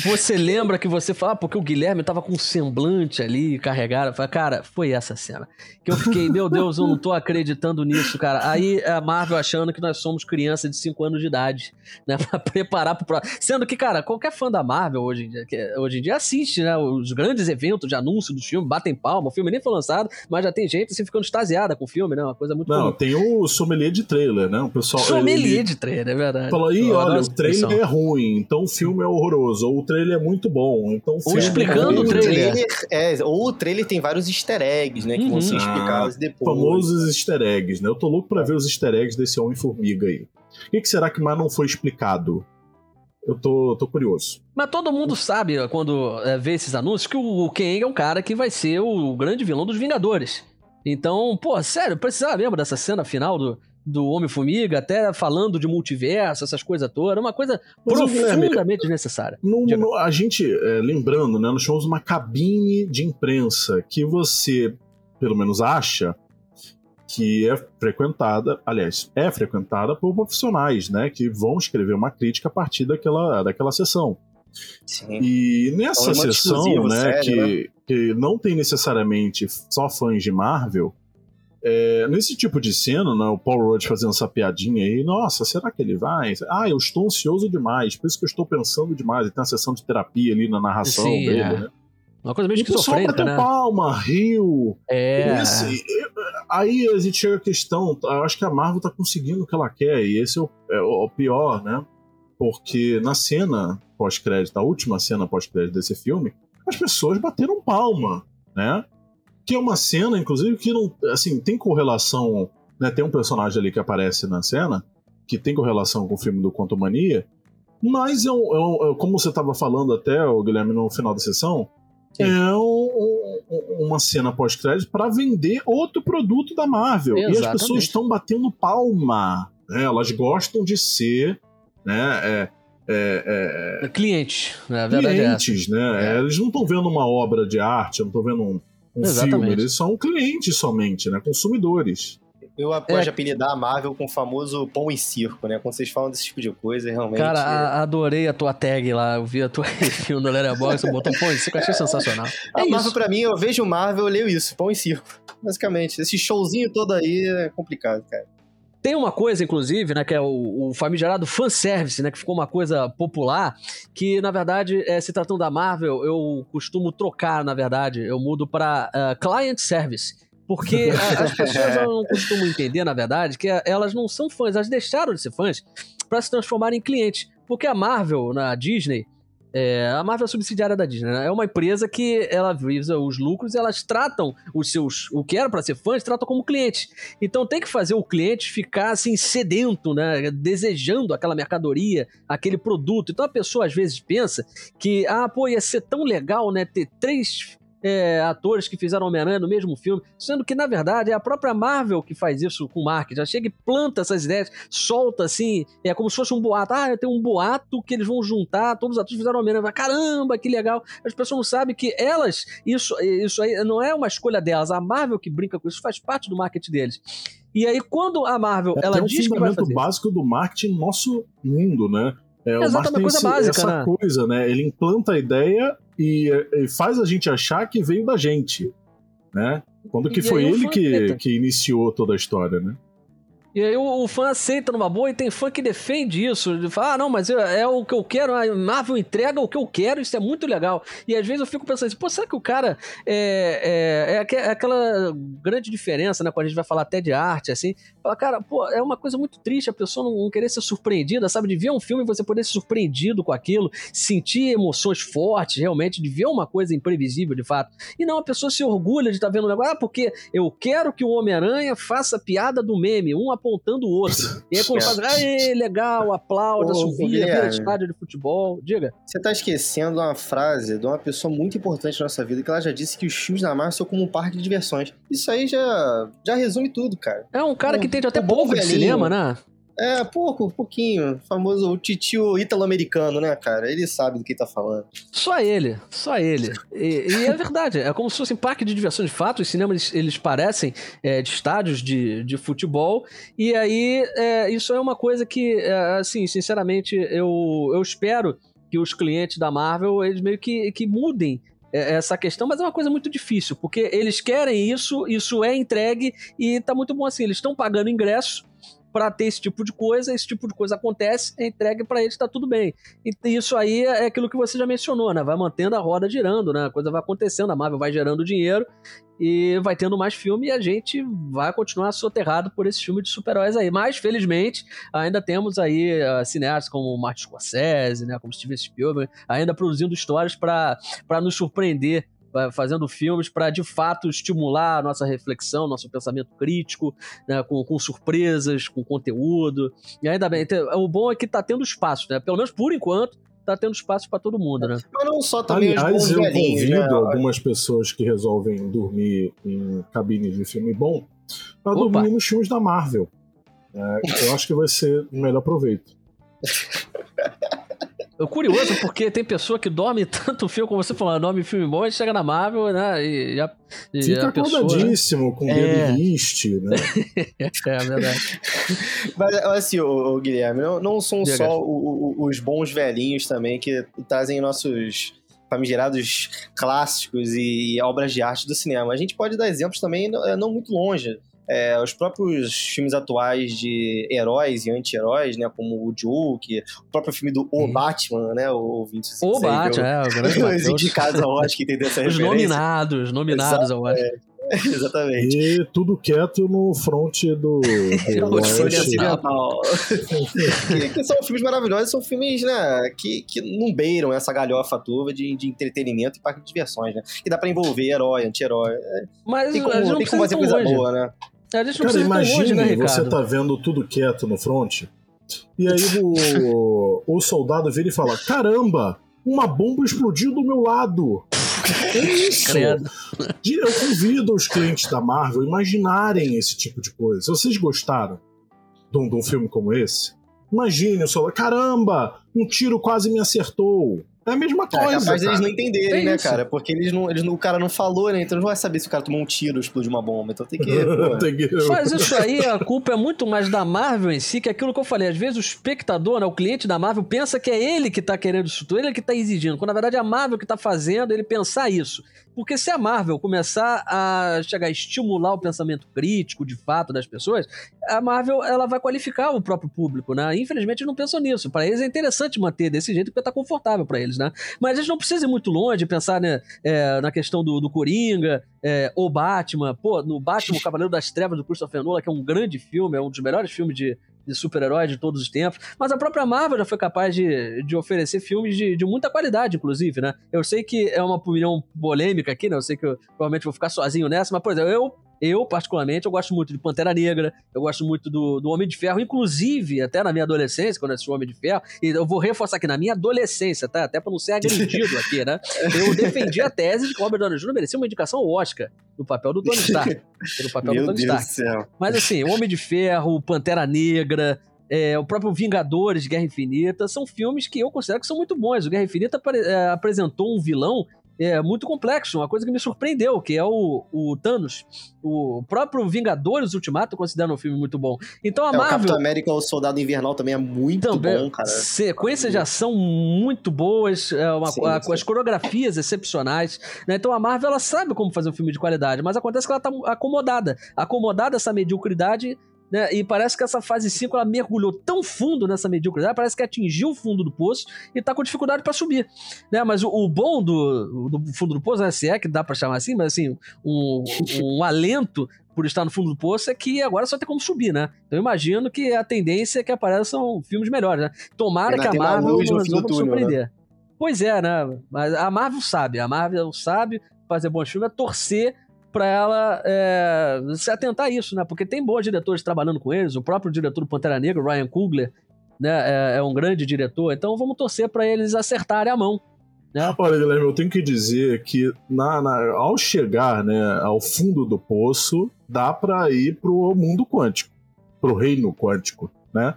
Você lembra que você fala, ah, porque o Guilherme tava com um semblante ali carregado. Falei, cara, foi essa cena. Que eu fiquei, meu Deus, eu não tô acreditando nisso, cara. Aí a Marvel achando que nós somos crianças de 5 anos de idade, né? Pra preparar pro próximo. Sendo que, cara, qualquer fã da Marvel hoje em dia, hoje em dia assiste, né? Os grandes eventos de anúncio dos filmes, batem palma. O filme nem foi lançado, mas já tem gente assim ficando extasiada com o filme, né? Uma coisa muito Não, comum. tem o sommelier de trailer, né? O pessoal. Sommelier ele de trailer, é verdade. Eu adoro olha, o trailer é ruim, então o filme é horroroso. Ou o trailer é muito bom, então o Ou filme explicando é o trailer. é, ou o trailer tem vários easter eggs, né? Que vão Uhum. ser explicados Ah, depois. Famosos easter eggs, né? Eu tô louco pra ver os easter eggs desse Homem-Formiga aí. O que, que será que mais não foi explicado? Eu tô, tô curioso. Mas todo mundo sabe, quando é, vê esses anúncios, que o Kang é um cara que vai ser o grande vilão dos Vingadores. Então, pô, sério, precisava mesmo dessa cena final do, do Homem-Formiga, até falando de multiverso, essas coisas todas. Uma coisa Mas, profundamente desnecessária. A gente, é, lembrando, né? Nós temos uma cabine de imprensa que você, pelo menos, acha que é frequentada, aliás, é frequentada por profissionais, né? Que vão escrever uma crítica a partir daquela, daquela sessão. Sim. E nessa É um elemento sessão, né, sério, que, que não tem necessariamente só fãs de Marvel, é, nesse tipo de cena, né, o Paul Rudd fazendo essa piadinha aí, nossa, será que ele vai? Ah, eu estou ansioso demais, por isso que eu estou pensando demais. E tem uma sessão de terapia ali na narração Sim, dele, é. né? Uma coisa meio esquizofrênica, bateu né? palma, riu. É. Esse- aí a gente chega à questão, eu acho que a Marvel tá conseguindo o que ela quer, e esse é o, é o pior, né? Porque na cena pós-crédito, a última cena pós-crédito desse filme, as pessoas bateram palma, né? Que é uma cena, inclusive, que não. Assim, tem correlação. Né? Tem um personagem ali que aparece na cena, que tem correlação com o filme do Quanto Mania, mas é, um- é um- é como você estava falando até, o Guilherme, no final da sessão, Sim. é um- um- uma cena pós-crédito para vender outro produto da Marvel. E as Exatamente. pessoas estão batendo palma. né? Elas gostam de ser né, é, é, é, Cliente, né? A verdade é essa. clientes, né? É. Eles não estão vendo uma obra de arte, não estão vendo um Exatamente. filme, eles são clientes somente, né? Consumidores. Eu É. gosto de apelidar a Marvel com o famoso pão e circo, né? Quando vocês falam desse tipo de coisa, realmente. Cara, a- adorei a tua tag lá. Eu vi a tua review no Letterboxd, botou, isso que eu achei sensacional. a É Marvel, isso. pra mim, eu vejo Marvel, eu leio isso, pão e circo. Basicamente. Esse showzinho todo aí é complicado, cara. Tem uma coisa, inclusive, né, que é o, o famigerado fanservice, né, que ficou uma coisa popular, que, na verdade, é, se tratando da Marvel, eu costumo trocar, na verdade, eu mudo para ah, client service. Porque as pessoas não costumam entender, na verdade, que a- elas não são fãs, elas deixaram de ser fãs para se transformarem em clientes. Porque a Marvel, na Disney, é, a Marvel é subsidiária da Disney, né? É uma empresa que ela visa os lucros e elas tratam os seus, o que era para ser fãs, tratam como cliente. Então tem que fazer o cliente ficar assim sedento, né? Desejando aquela mercadoria, aquele produto. Então a pessoa às vezes pensa que, ah, pô, ia ser tão legal, né? Ter três é, atores que fizeram Homem-Aranha no mesmo filme, sendo que na verdade é a própria Marvel que faz isso com o marketing. Já chega e planta essas ideias, solta assim, é como se fosse um boato. Ah, tem um boato que eles vão juntar, todos os atores fizeram Homem-Aranha. Caramba, que legal. As pessoas não sabem que elas, isso, isso aí não é uma escolha delas. A Marvel que brinca com isso faz parte do marketing deles. E aí, quando a Marvel É ela até um diz que vai fazer. básico do marketing no nosso mundo, né? É, o Exato, marketing uma coisa tem esse- básica, essa né? coisa, né? Ele implanta a ideia e, e faz a gente achar que veio da gente, né? Quando que E foi aí o ele que, que iniciou toda a história, né? E aí o, o fã aceita numa boa e tem fã que defende isso. Ele fala, ah, não, mas é o que eu quero, a Marvel entrega o que eu quero, isso é muito legal. E às vezes eu fico pensando assim, pô, será que o cara é, é, é é aquela grande diferença, né, quando a gente vai falar até de arte, assim, fala, cara, pô, é uma coisa muito triste a pessoa não, não querer ser surpreendida, sabe, de ver um filme e você poder ser surpreendido com aquilo, sentir emoções fortes, realmente, de ver uma coisa imprevisível, de fato. E não, a pessoa se orgulha de estar vendo um negócio, ah, porque eu quero que o Homem-Aranha faça piada do meme, um apontando o outro. E aí quando É. faz, legal, aplauda, Ô, vira estádio de futebol. Diga. Você tá esquecendo uma frase de uma pessoa muito importante na nossa vida, que ela já disse que os filmes da Marvel são como um parque de diversões. Isso aí já, já resume tudo, cara. É um cara O- que entende até bom pouco de velhinho. cinema, né? É, pouco, pouquinho. O famoso o titio ítalo-americano, né, cara? Ele sabe do que tá falando. Só ele, só ele. E, e, é verdade, é como se fosse um parque de diversão de fato. Os cinemas, eles parecem é, de estádios de, de futebol. E aí, é, isso é uma coisa que, é, assim, sinceramente, eu, eu espero que os clientes da Marvel, eles meio que, que mudem é, essa questão, mas é uma coisa muito difícil, porque eles querem isso, isso é entregue e tá muito bom assim. Eles estão pagando ingresso para ter esse tipo de coisa, esse tipo de coisa acontece, é entregue para eles, tá tudo bem. E isso aí é aquilo que você já mencionou, né? Vai mantendo a roda girando, né? A coisa vai acontecendo, a Marvel vai gerando dinheiro e vai tendo mais filme e a gente vai continuar soterrado por esse filme de super-heróis aí. Mas, felizmente, ainda temos aí uh, cineastas como Martin Scorsese, né? Como Steven Spielberg, ainda produzindo histórias para nos surpreender fazendo filmes para de fato estimular a nossa reflexão, nosso pensamento crítico, né, com, com, surpresas, com conteúdo. E ainda bem, o bom é que tá tendo espaço, né? Pelo menos por enquanto, tá tendo espaço para todo mundo, né? Mas não só também Aliás, eu velhinhos, convido né? algumas pessoas que resolvem dormir em cabines de filme bom para dormir nos filmes da Marvel. É, eu acho que vai ser o melhor proveito. É curioso porque tem pessoa que dorme tanto filme, como você falou, dorme filme bom, e chega na Marvel, né? E, já, e Fica acordadíssimo, né? com é. List, né? é verdade. Mas assim, ô, ô Guilherme, não, não são Diga. só o, o, os bons velhinhos também que trazem nossos famigerados clássicos e obras de arte do cinema. A gente pode dar exemplos também não, não muito longe é, os próprios filmes atuais de heróis e anti-heróis, né, como o Joke, o próprio filme do O Batman, né, o 25 O Batman, é, o grande Os indicados ao Oscar que essa Os referência. nominados, nominados ao Oscar. É. Exatamente. E tudo quieto no front do. do que, que são filmes maravilhosos, são filmes, né, que, que não beiram essa galhofa turva de, de entretenimento e parque de diversões, né? Que dá pra envolver herói, anti-herói. Mas tem como, tem como fazer coisa longe. boa, né? A gente não Cara, imagine longe, né, você tá vendo tudo quieto no front, e aí o, o soldado vira e fala: Caramba, uma bomba explodiu do meu lado. É isso. Credo. Eu convido os clientes da Marvel a imaginarem esse tipo de coisa. Se vocês gostaram de um, de um filme como esse, imagine o soldado: Caramba, um tiro quase me acertou. É a mesma coisa. É capaz cara. eles não entenderem, É né, isso. cara? Porque eles não, eles não, o cara não falou, né? Então não vai saber se o cara tomou um tiro ou explodiu uma bomba. Então tem que. pô, Tem que- Mas isso aí, a culpa é muito mais da Marvel em si, que é aquilo que eu falei. Às vezes o espectador, né, o cliente da Marvel, pensa que é ele que tá querendo isso tudo, ele que tá exigindo. Quando na verdade é a Marvel que tá fazendo ele pensar isso. Porque se a Marvel começar a chegar a estimular o pensamento crítico, de fato, das pessoas, a Marvel ela vai qualificar o próprio público, né? Infelizmente eles não pensam nisso. Para eles é interessante manter desse jeito porque tá confortável para eles, né? Mas eles não precisam ir muito longe, pensar né, é, na questão do, do Coringa, é, o Batman. Pô, no Batman, o Cavaleiro das Trevas do Christopher Nolan, que é um grande filme, é um dos melhores filmes de, de super-herói de todos os tempos. Mas a própria Marvel já foi capaz de, de oferecer filmes de, de muita qualidade, inclusive, né? Eu sei que é uma opinião polêmica aqui, né? Eu sei que eu provavelmente vou ficar sozinho nessa, mas, por exemplo, eu eu, particularmente, eu gosto muito de Pantera Negra, eu gosto muito do, do Homem de Ferro, inclusive, até na minha adolescência, quando eu assisti o Homem de Ferro, e eu vou reforçar aqui, na minha adolescência, tá? Até pra não ser agredido aqui, né? Eu defendi a tese de que o Robert Downey Jr. merecia uma indicação ao Oscar no papel do Tony Stark. No papel Meu do Tony Deus do Stark. céu. Mas assim, o Homem de Ferro, Pantera Negra, é, o próprio Vingadores, Guerra Infinita, são filmes que eu considero que são muito bons. O Guerra Infinita apare- é, apresentou um vilão é, muito complexo, uma coisa que me surpreendeu, que é o, o Thanos. O próprio Vingadores Ultimato eu considero um filme muito bom. Então a É, o Marvel Capitão América, o Soldado Invernal também é muito também, bom, cara. sequências de ação muito boas, é, uma- Sim, a- sim. com as coreografias excepcionais. né? Então a Marvel ela sabe como fazer um filme de qualidade, mas acontece que ela tá acomodada. Acomodada essa mediocridade. Né? E parece que essa fase 5 ela mergulhou tão fundo nessa mediocridade, parece que atingiu o fundo do poço e tá com dificuldade para subir. Né? Mas o, o bom do, do fundo do poço, né? se é que dá para chamar assim, mas assim, um, um alento por estar no fundo do poço é que agora só tem como subir, né? Então eu imagino que a tendência é que apareçam filmes melhores, né? Tomara que a Marvel nos resolva túnel, surpreender. Pois é, né? Mas a Marvel sabe, a Marvel sabe fazer bons filmes, é torcer pra ela é, se atentar a isso, né? Porque tem bons diretores trabalhando com eles, o próprio diretor do Pantera Negra, Ryan Coogler, né? É, é um grande diretor, então vamos torcer pra eles acertarem a mão. Né? Olha, Guilherme, eu tenho que dizer que na, na- ao chegar né, ao fundo do poço, dá pra ir pro mundo quântico, pro reino quântico. né?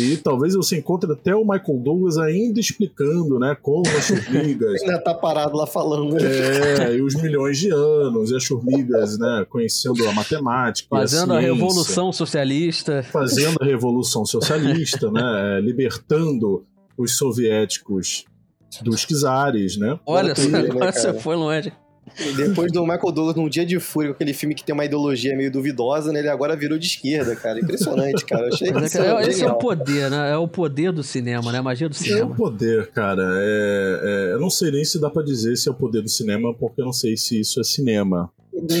E talvez você encontre até o Michael Douglas ainda explicando, né, como as formigas. ainda tá parado lá falando. Né? É, e os milhões de anos, e as formigas, né, conhecendo a matemática. Fazendo a, a, revolução socialista. Fazendo a revolução socialista, né, é, libertando os soviéticos dos czares, né? Olha, só, agora você foi longe. Depois do Michael Douglas num Dia de Fúria, aquele filme que tem uma ideologia meio duvidosa, né? Ele agora virou de esquerda, cara. Impressionante, cara. Eu achei Mas, é, esse é o poder, né? É o poder do cinema, né? A magia do cinema. É o poder, cara. É, é, eu não sei nem se dá pra dizer se é o poder do cinema, porque eu não sei se isso é cinema.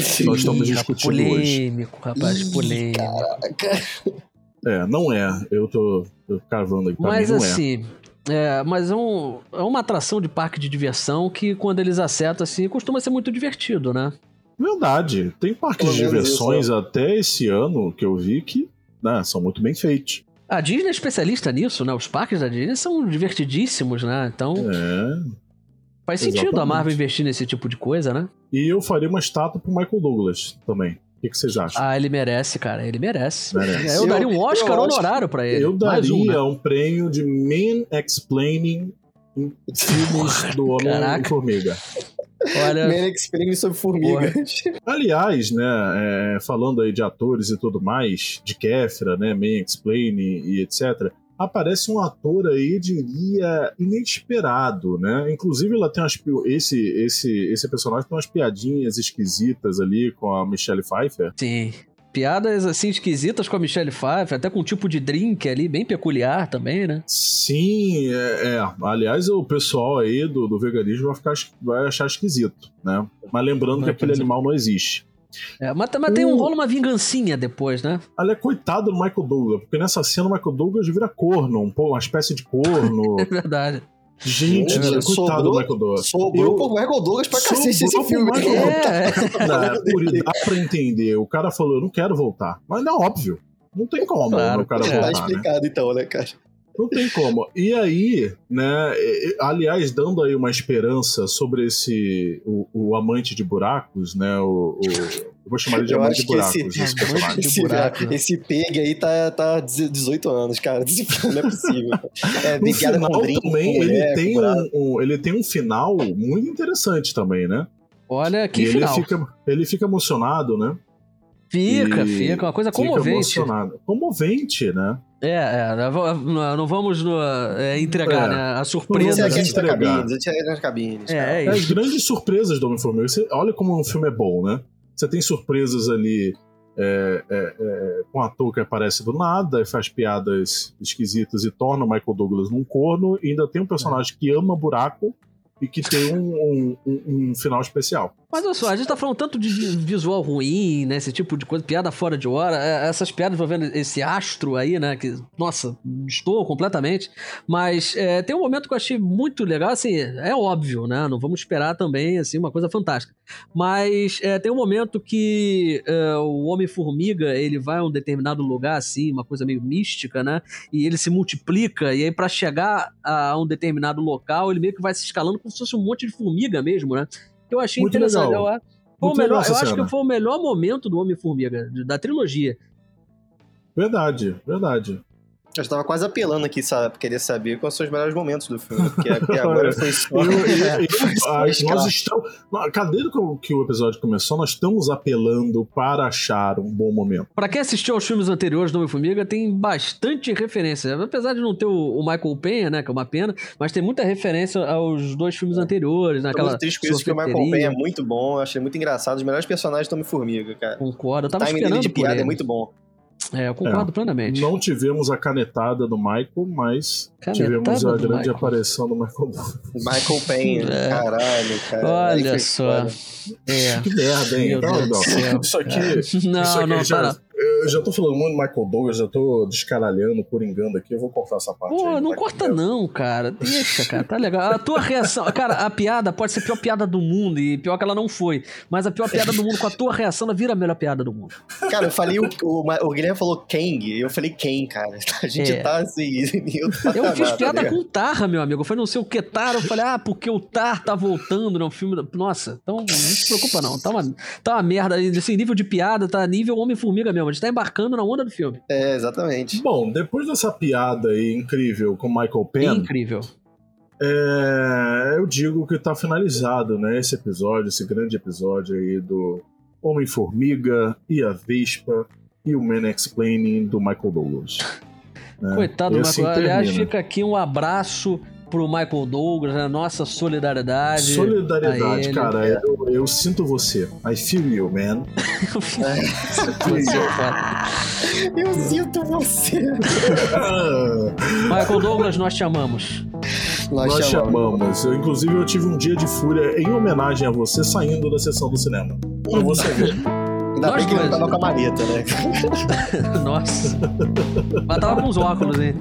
Sim, nós estamos discutindo polêmico, hoje. rapaz, polêmico. Caraca. É, não é. Eu tô, tô cavando aqui. Pra Mas mim, não assim, é, mas é, um, é uma atração de parque de diversão que, quando eles acertam, assim, costuma ser muito divertido, né? Verdade. Tem parques de diversões isso, até esse ano que eu vi que né, são muito bem feitos. A Disney é especialista nisso, né? Os parques da Disney são divertidíssimos, né? Então. É. Faz sentido Exatamente. a Marvel investir nesse tipo de coisa, né? E eu faria uma estátua pro Michael Douglas também. O que, que vocês acham? Ah, ele merece, cara. Ele merece. merece. Eu, eu daria um Oscar honorário para ele. Eu daria um, né? um, prêmio de Man Explaining filmes do Homem-Formiga. Olha. Man Explaining sobre formigas. Aliás, né, é, falando aí de atores e tudo mais, de Kefra, né, Man Explaining e etc aparece um ator aí, diria, inesperado, né? Inclusive, ela tem umas, esse, esse, esse personagem tem umas piadinhas esquisitas ali com a Michelle Pfeiffer. Sim. Piadas assim esquisitas com a Michelle Pfeiffer, até com um tipo de drink ali, bem peculiar também, né? Sim, é. é. Aliás, o pessoal aí do, do veganismo vai, ficar, vai achar esquisito, né? Mas lembrando que aquele animal não existe. É, mas, mas tem um rolo uma vingancinha depois, né? Olha, coitado do Michael Douglas, porque nessa cena o Michael Douglas vira corno, um, uma espécie de corno. é verdade. Gente, é, coitado sobrou, do Michael Douglas. Sobrou eu, pro Michael Douglas pra cacete esse filme. É. Não, por, dá pra entender. O cara falou, eu não quero voltar. Mas não é óbvio. Não tem como claro, o cara voltar. Tá explicado né? então, né, cara? Não tem como. E aí, né? Aliás, dando aí uma esperança sobre esse. O, o amante de buracos, né? O, o, eu vou chamar ele de eu amante de buracos. Esse, esse, de buracos, né? esse peg aí tá, tá 18 anos, cara. Não é possível. É, no final drink, também, ele, tem um, um, ele tem um final muito interessante também, né? Olha que e final. Ele fica, ele fica emocionado, né? Fica, e fica, uma coisa comovente. Emocionado. Comovente, né? É, é, não vamos no, é, entregar, é. né? A surpresa. Você entregar. Cabines, nas cabines. É, é, As grandes surpresas do Homem-Formiga. Olha como um filme é bom, né? Você tem surpresas ali é, é, é, com um ator que aparece do nada e faz piadas esquisitas e torna o Michael Douglas num corno, e ainda tem um personagem que ama buraco e que tem um, um, um, final especial. Mas olha só, a gente tá falando tanto de visual ruim, né? Esse tipo de coisa, piada fora de hora. É, essas piadas envolvendo esse astro aí, né? Que, nossa, estou completamente. Mas é, tem um momento que eu achei muito legal, assim, é óbvio, né? Não vamos esperar também, assim, uma coisa fantástica. Mas é, tem um momento que é, o Homem-Formiga, ele vai a um determinado lugar, assim, uma coisa meio mística, né? E ele se multiplica, e aí para chegar a um determinado local, ele meio que vai se escalando como se fosse um monte de formiga mesmo, né? Eu achei Muito interessante. Legal. Eu, foi melhor, eu acho que foi o melhor momento do Homem-Formiga, da trilogia. Verdade, verdade. Eu estava quase apelando aqui, sabe, querer saber quais são os melhores momentos do filme, porque até agora foi só. eu, eu, eu, nós estamos. Cadê que o episódio começou? Nós estamos apelando para achar um bom momento. Para quem assistiu aos filmes anteriores do Homem-Formiga, tem bastante referência. Apesar de não ter o, o, Michael Penha, né, que é uma pena, mas tem muita referência aos dois filmes anteriores. Naquela né, muito triste com isso, que o Michael Penha é muito bom, eu achei muito engraçado. Os melhores personagens do Homem-Formiga, cara. Concordo, eu tava o esperando de piada ele. é muito bom. É, eu concordo é, plenamente. Não tivemos a canetada do Michael, mas canetada tivemos a grande Michael. aparição do Michael. Michael Payne, é. caralho, cara. Olha só. É. Que merda, hein? Meu não, não. Isso aqui. Não, isso aqui não, já, para eu já tô falando muito do Michael Douglas, já tô descaralhando, coringando aqui, eu vou cortar essa parte. Pô, aí, não corta não, cara. Deixa, cara, tá legal. A tua reação, cara, a piada pode ser a pior piada do mundo, e pior que ela não foi, mas a pior piada do mundo com a tua reação, ela vira a melhor piada do mundo. Cara, eu falei, o, o, o Guilherme falou Kang, e eu falei quem, cara. A gente é. tá assim, eu, eu fiz piada tá com o Tar, meu amigo. Eu falei, não sei o que Tar, eu falei, ah, porque o Tar tá voltando no filme. Da... Nossa, então não se preocupa não, tá uma, tá uma merda, assim, nível de piada, tá nível Homem-Formiga mesmo, a gente tá embarcando na onda do filme. É, exatamente. Bom, depois dessa piada aí incrível com Michael Penn. Incrível. É, eu digo que tá finalizado, né? Esse episódio, esse grande episódio aí do Homem-Formiga e a Vespa e o Man Explaining do Michael Douglas. Né? Coitado do assim Michael. Aliás, fica aqui um abraço pro Michael Douglas, a nossa solidariedade. Solidariedade, cara. Eu, eu, sinto você. I feel you, man. eu, eu sinto você. Michael Douglas, nós te amamos. Nós, nós chamamos. chamamos. Eu, inclusive, eu tive um dia de fúria em homenagem a você saindo da sessão do cinema. Pra você ver. Ainda Nós bem que ele tava com a mareta, né? Nossa. Mas tava com os óculos, hein?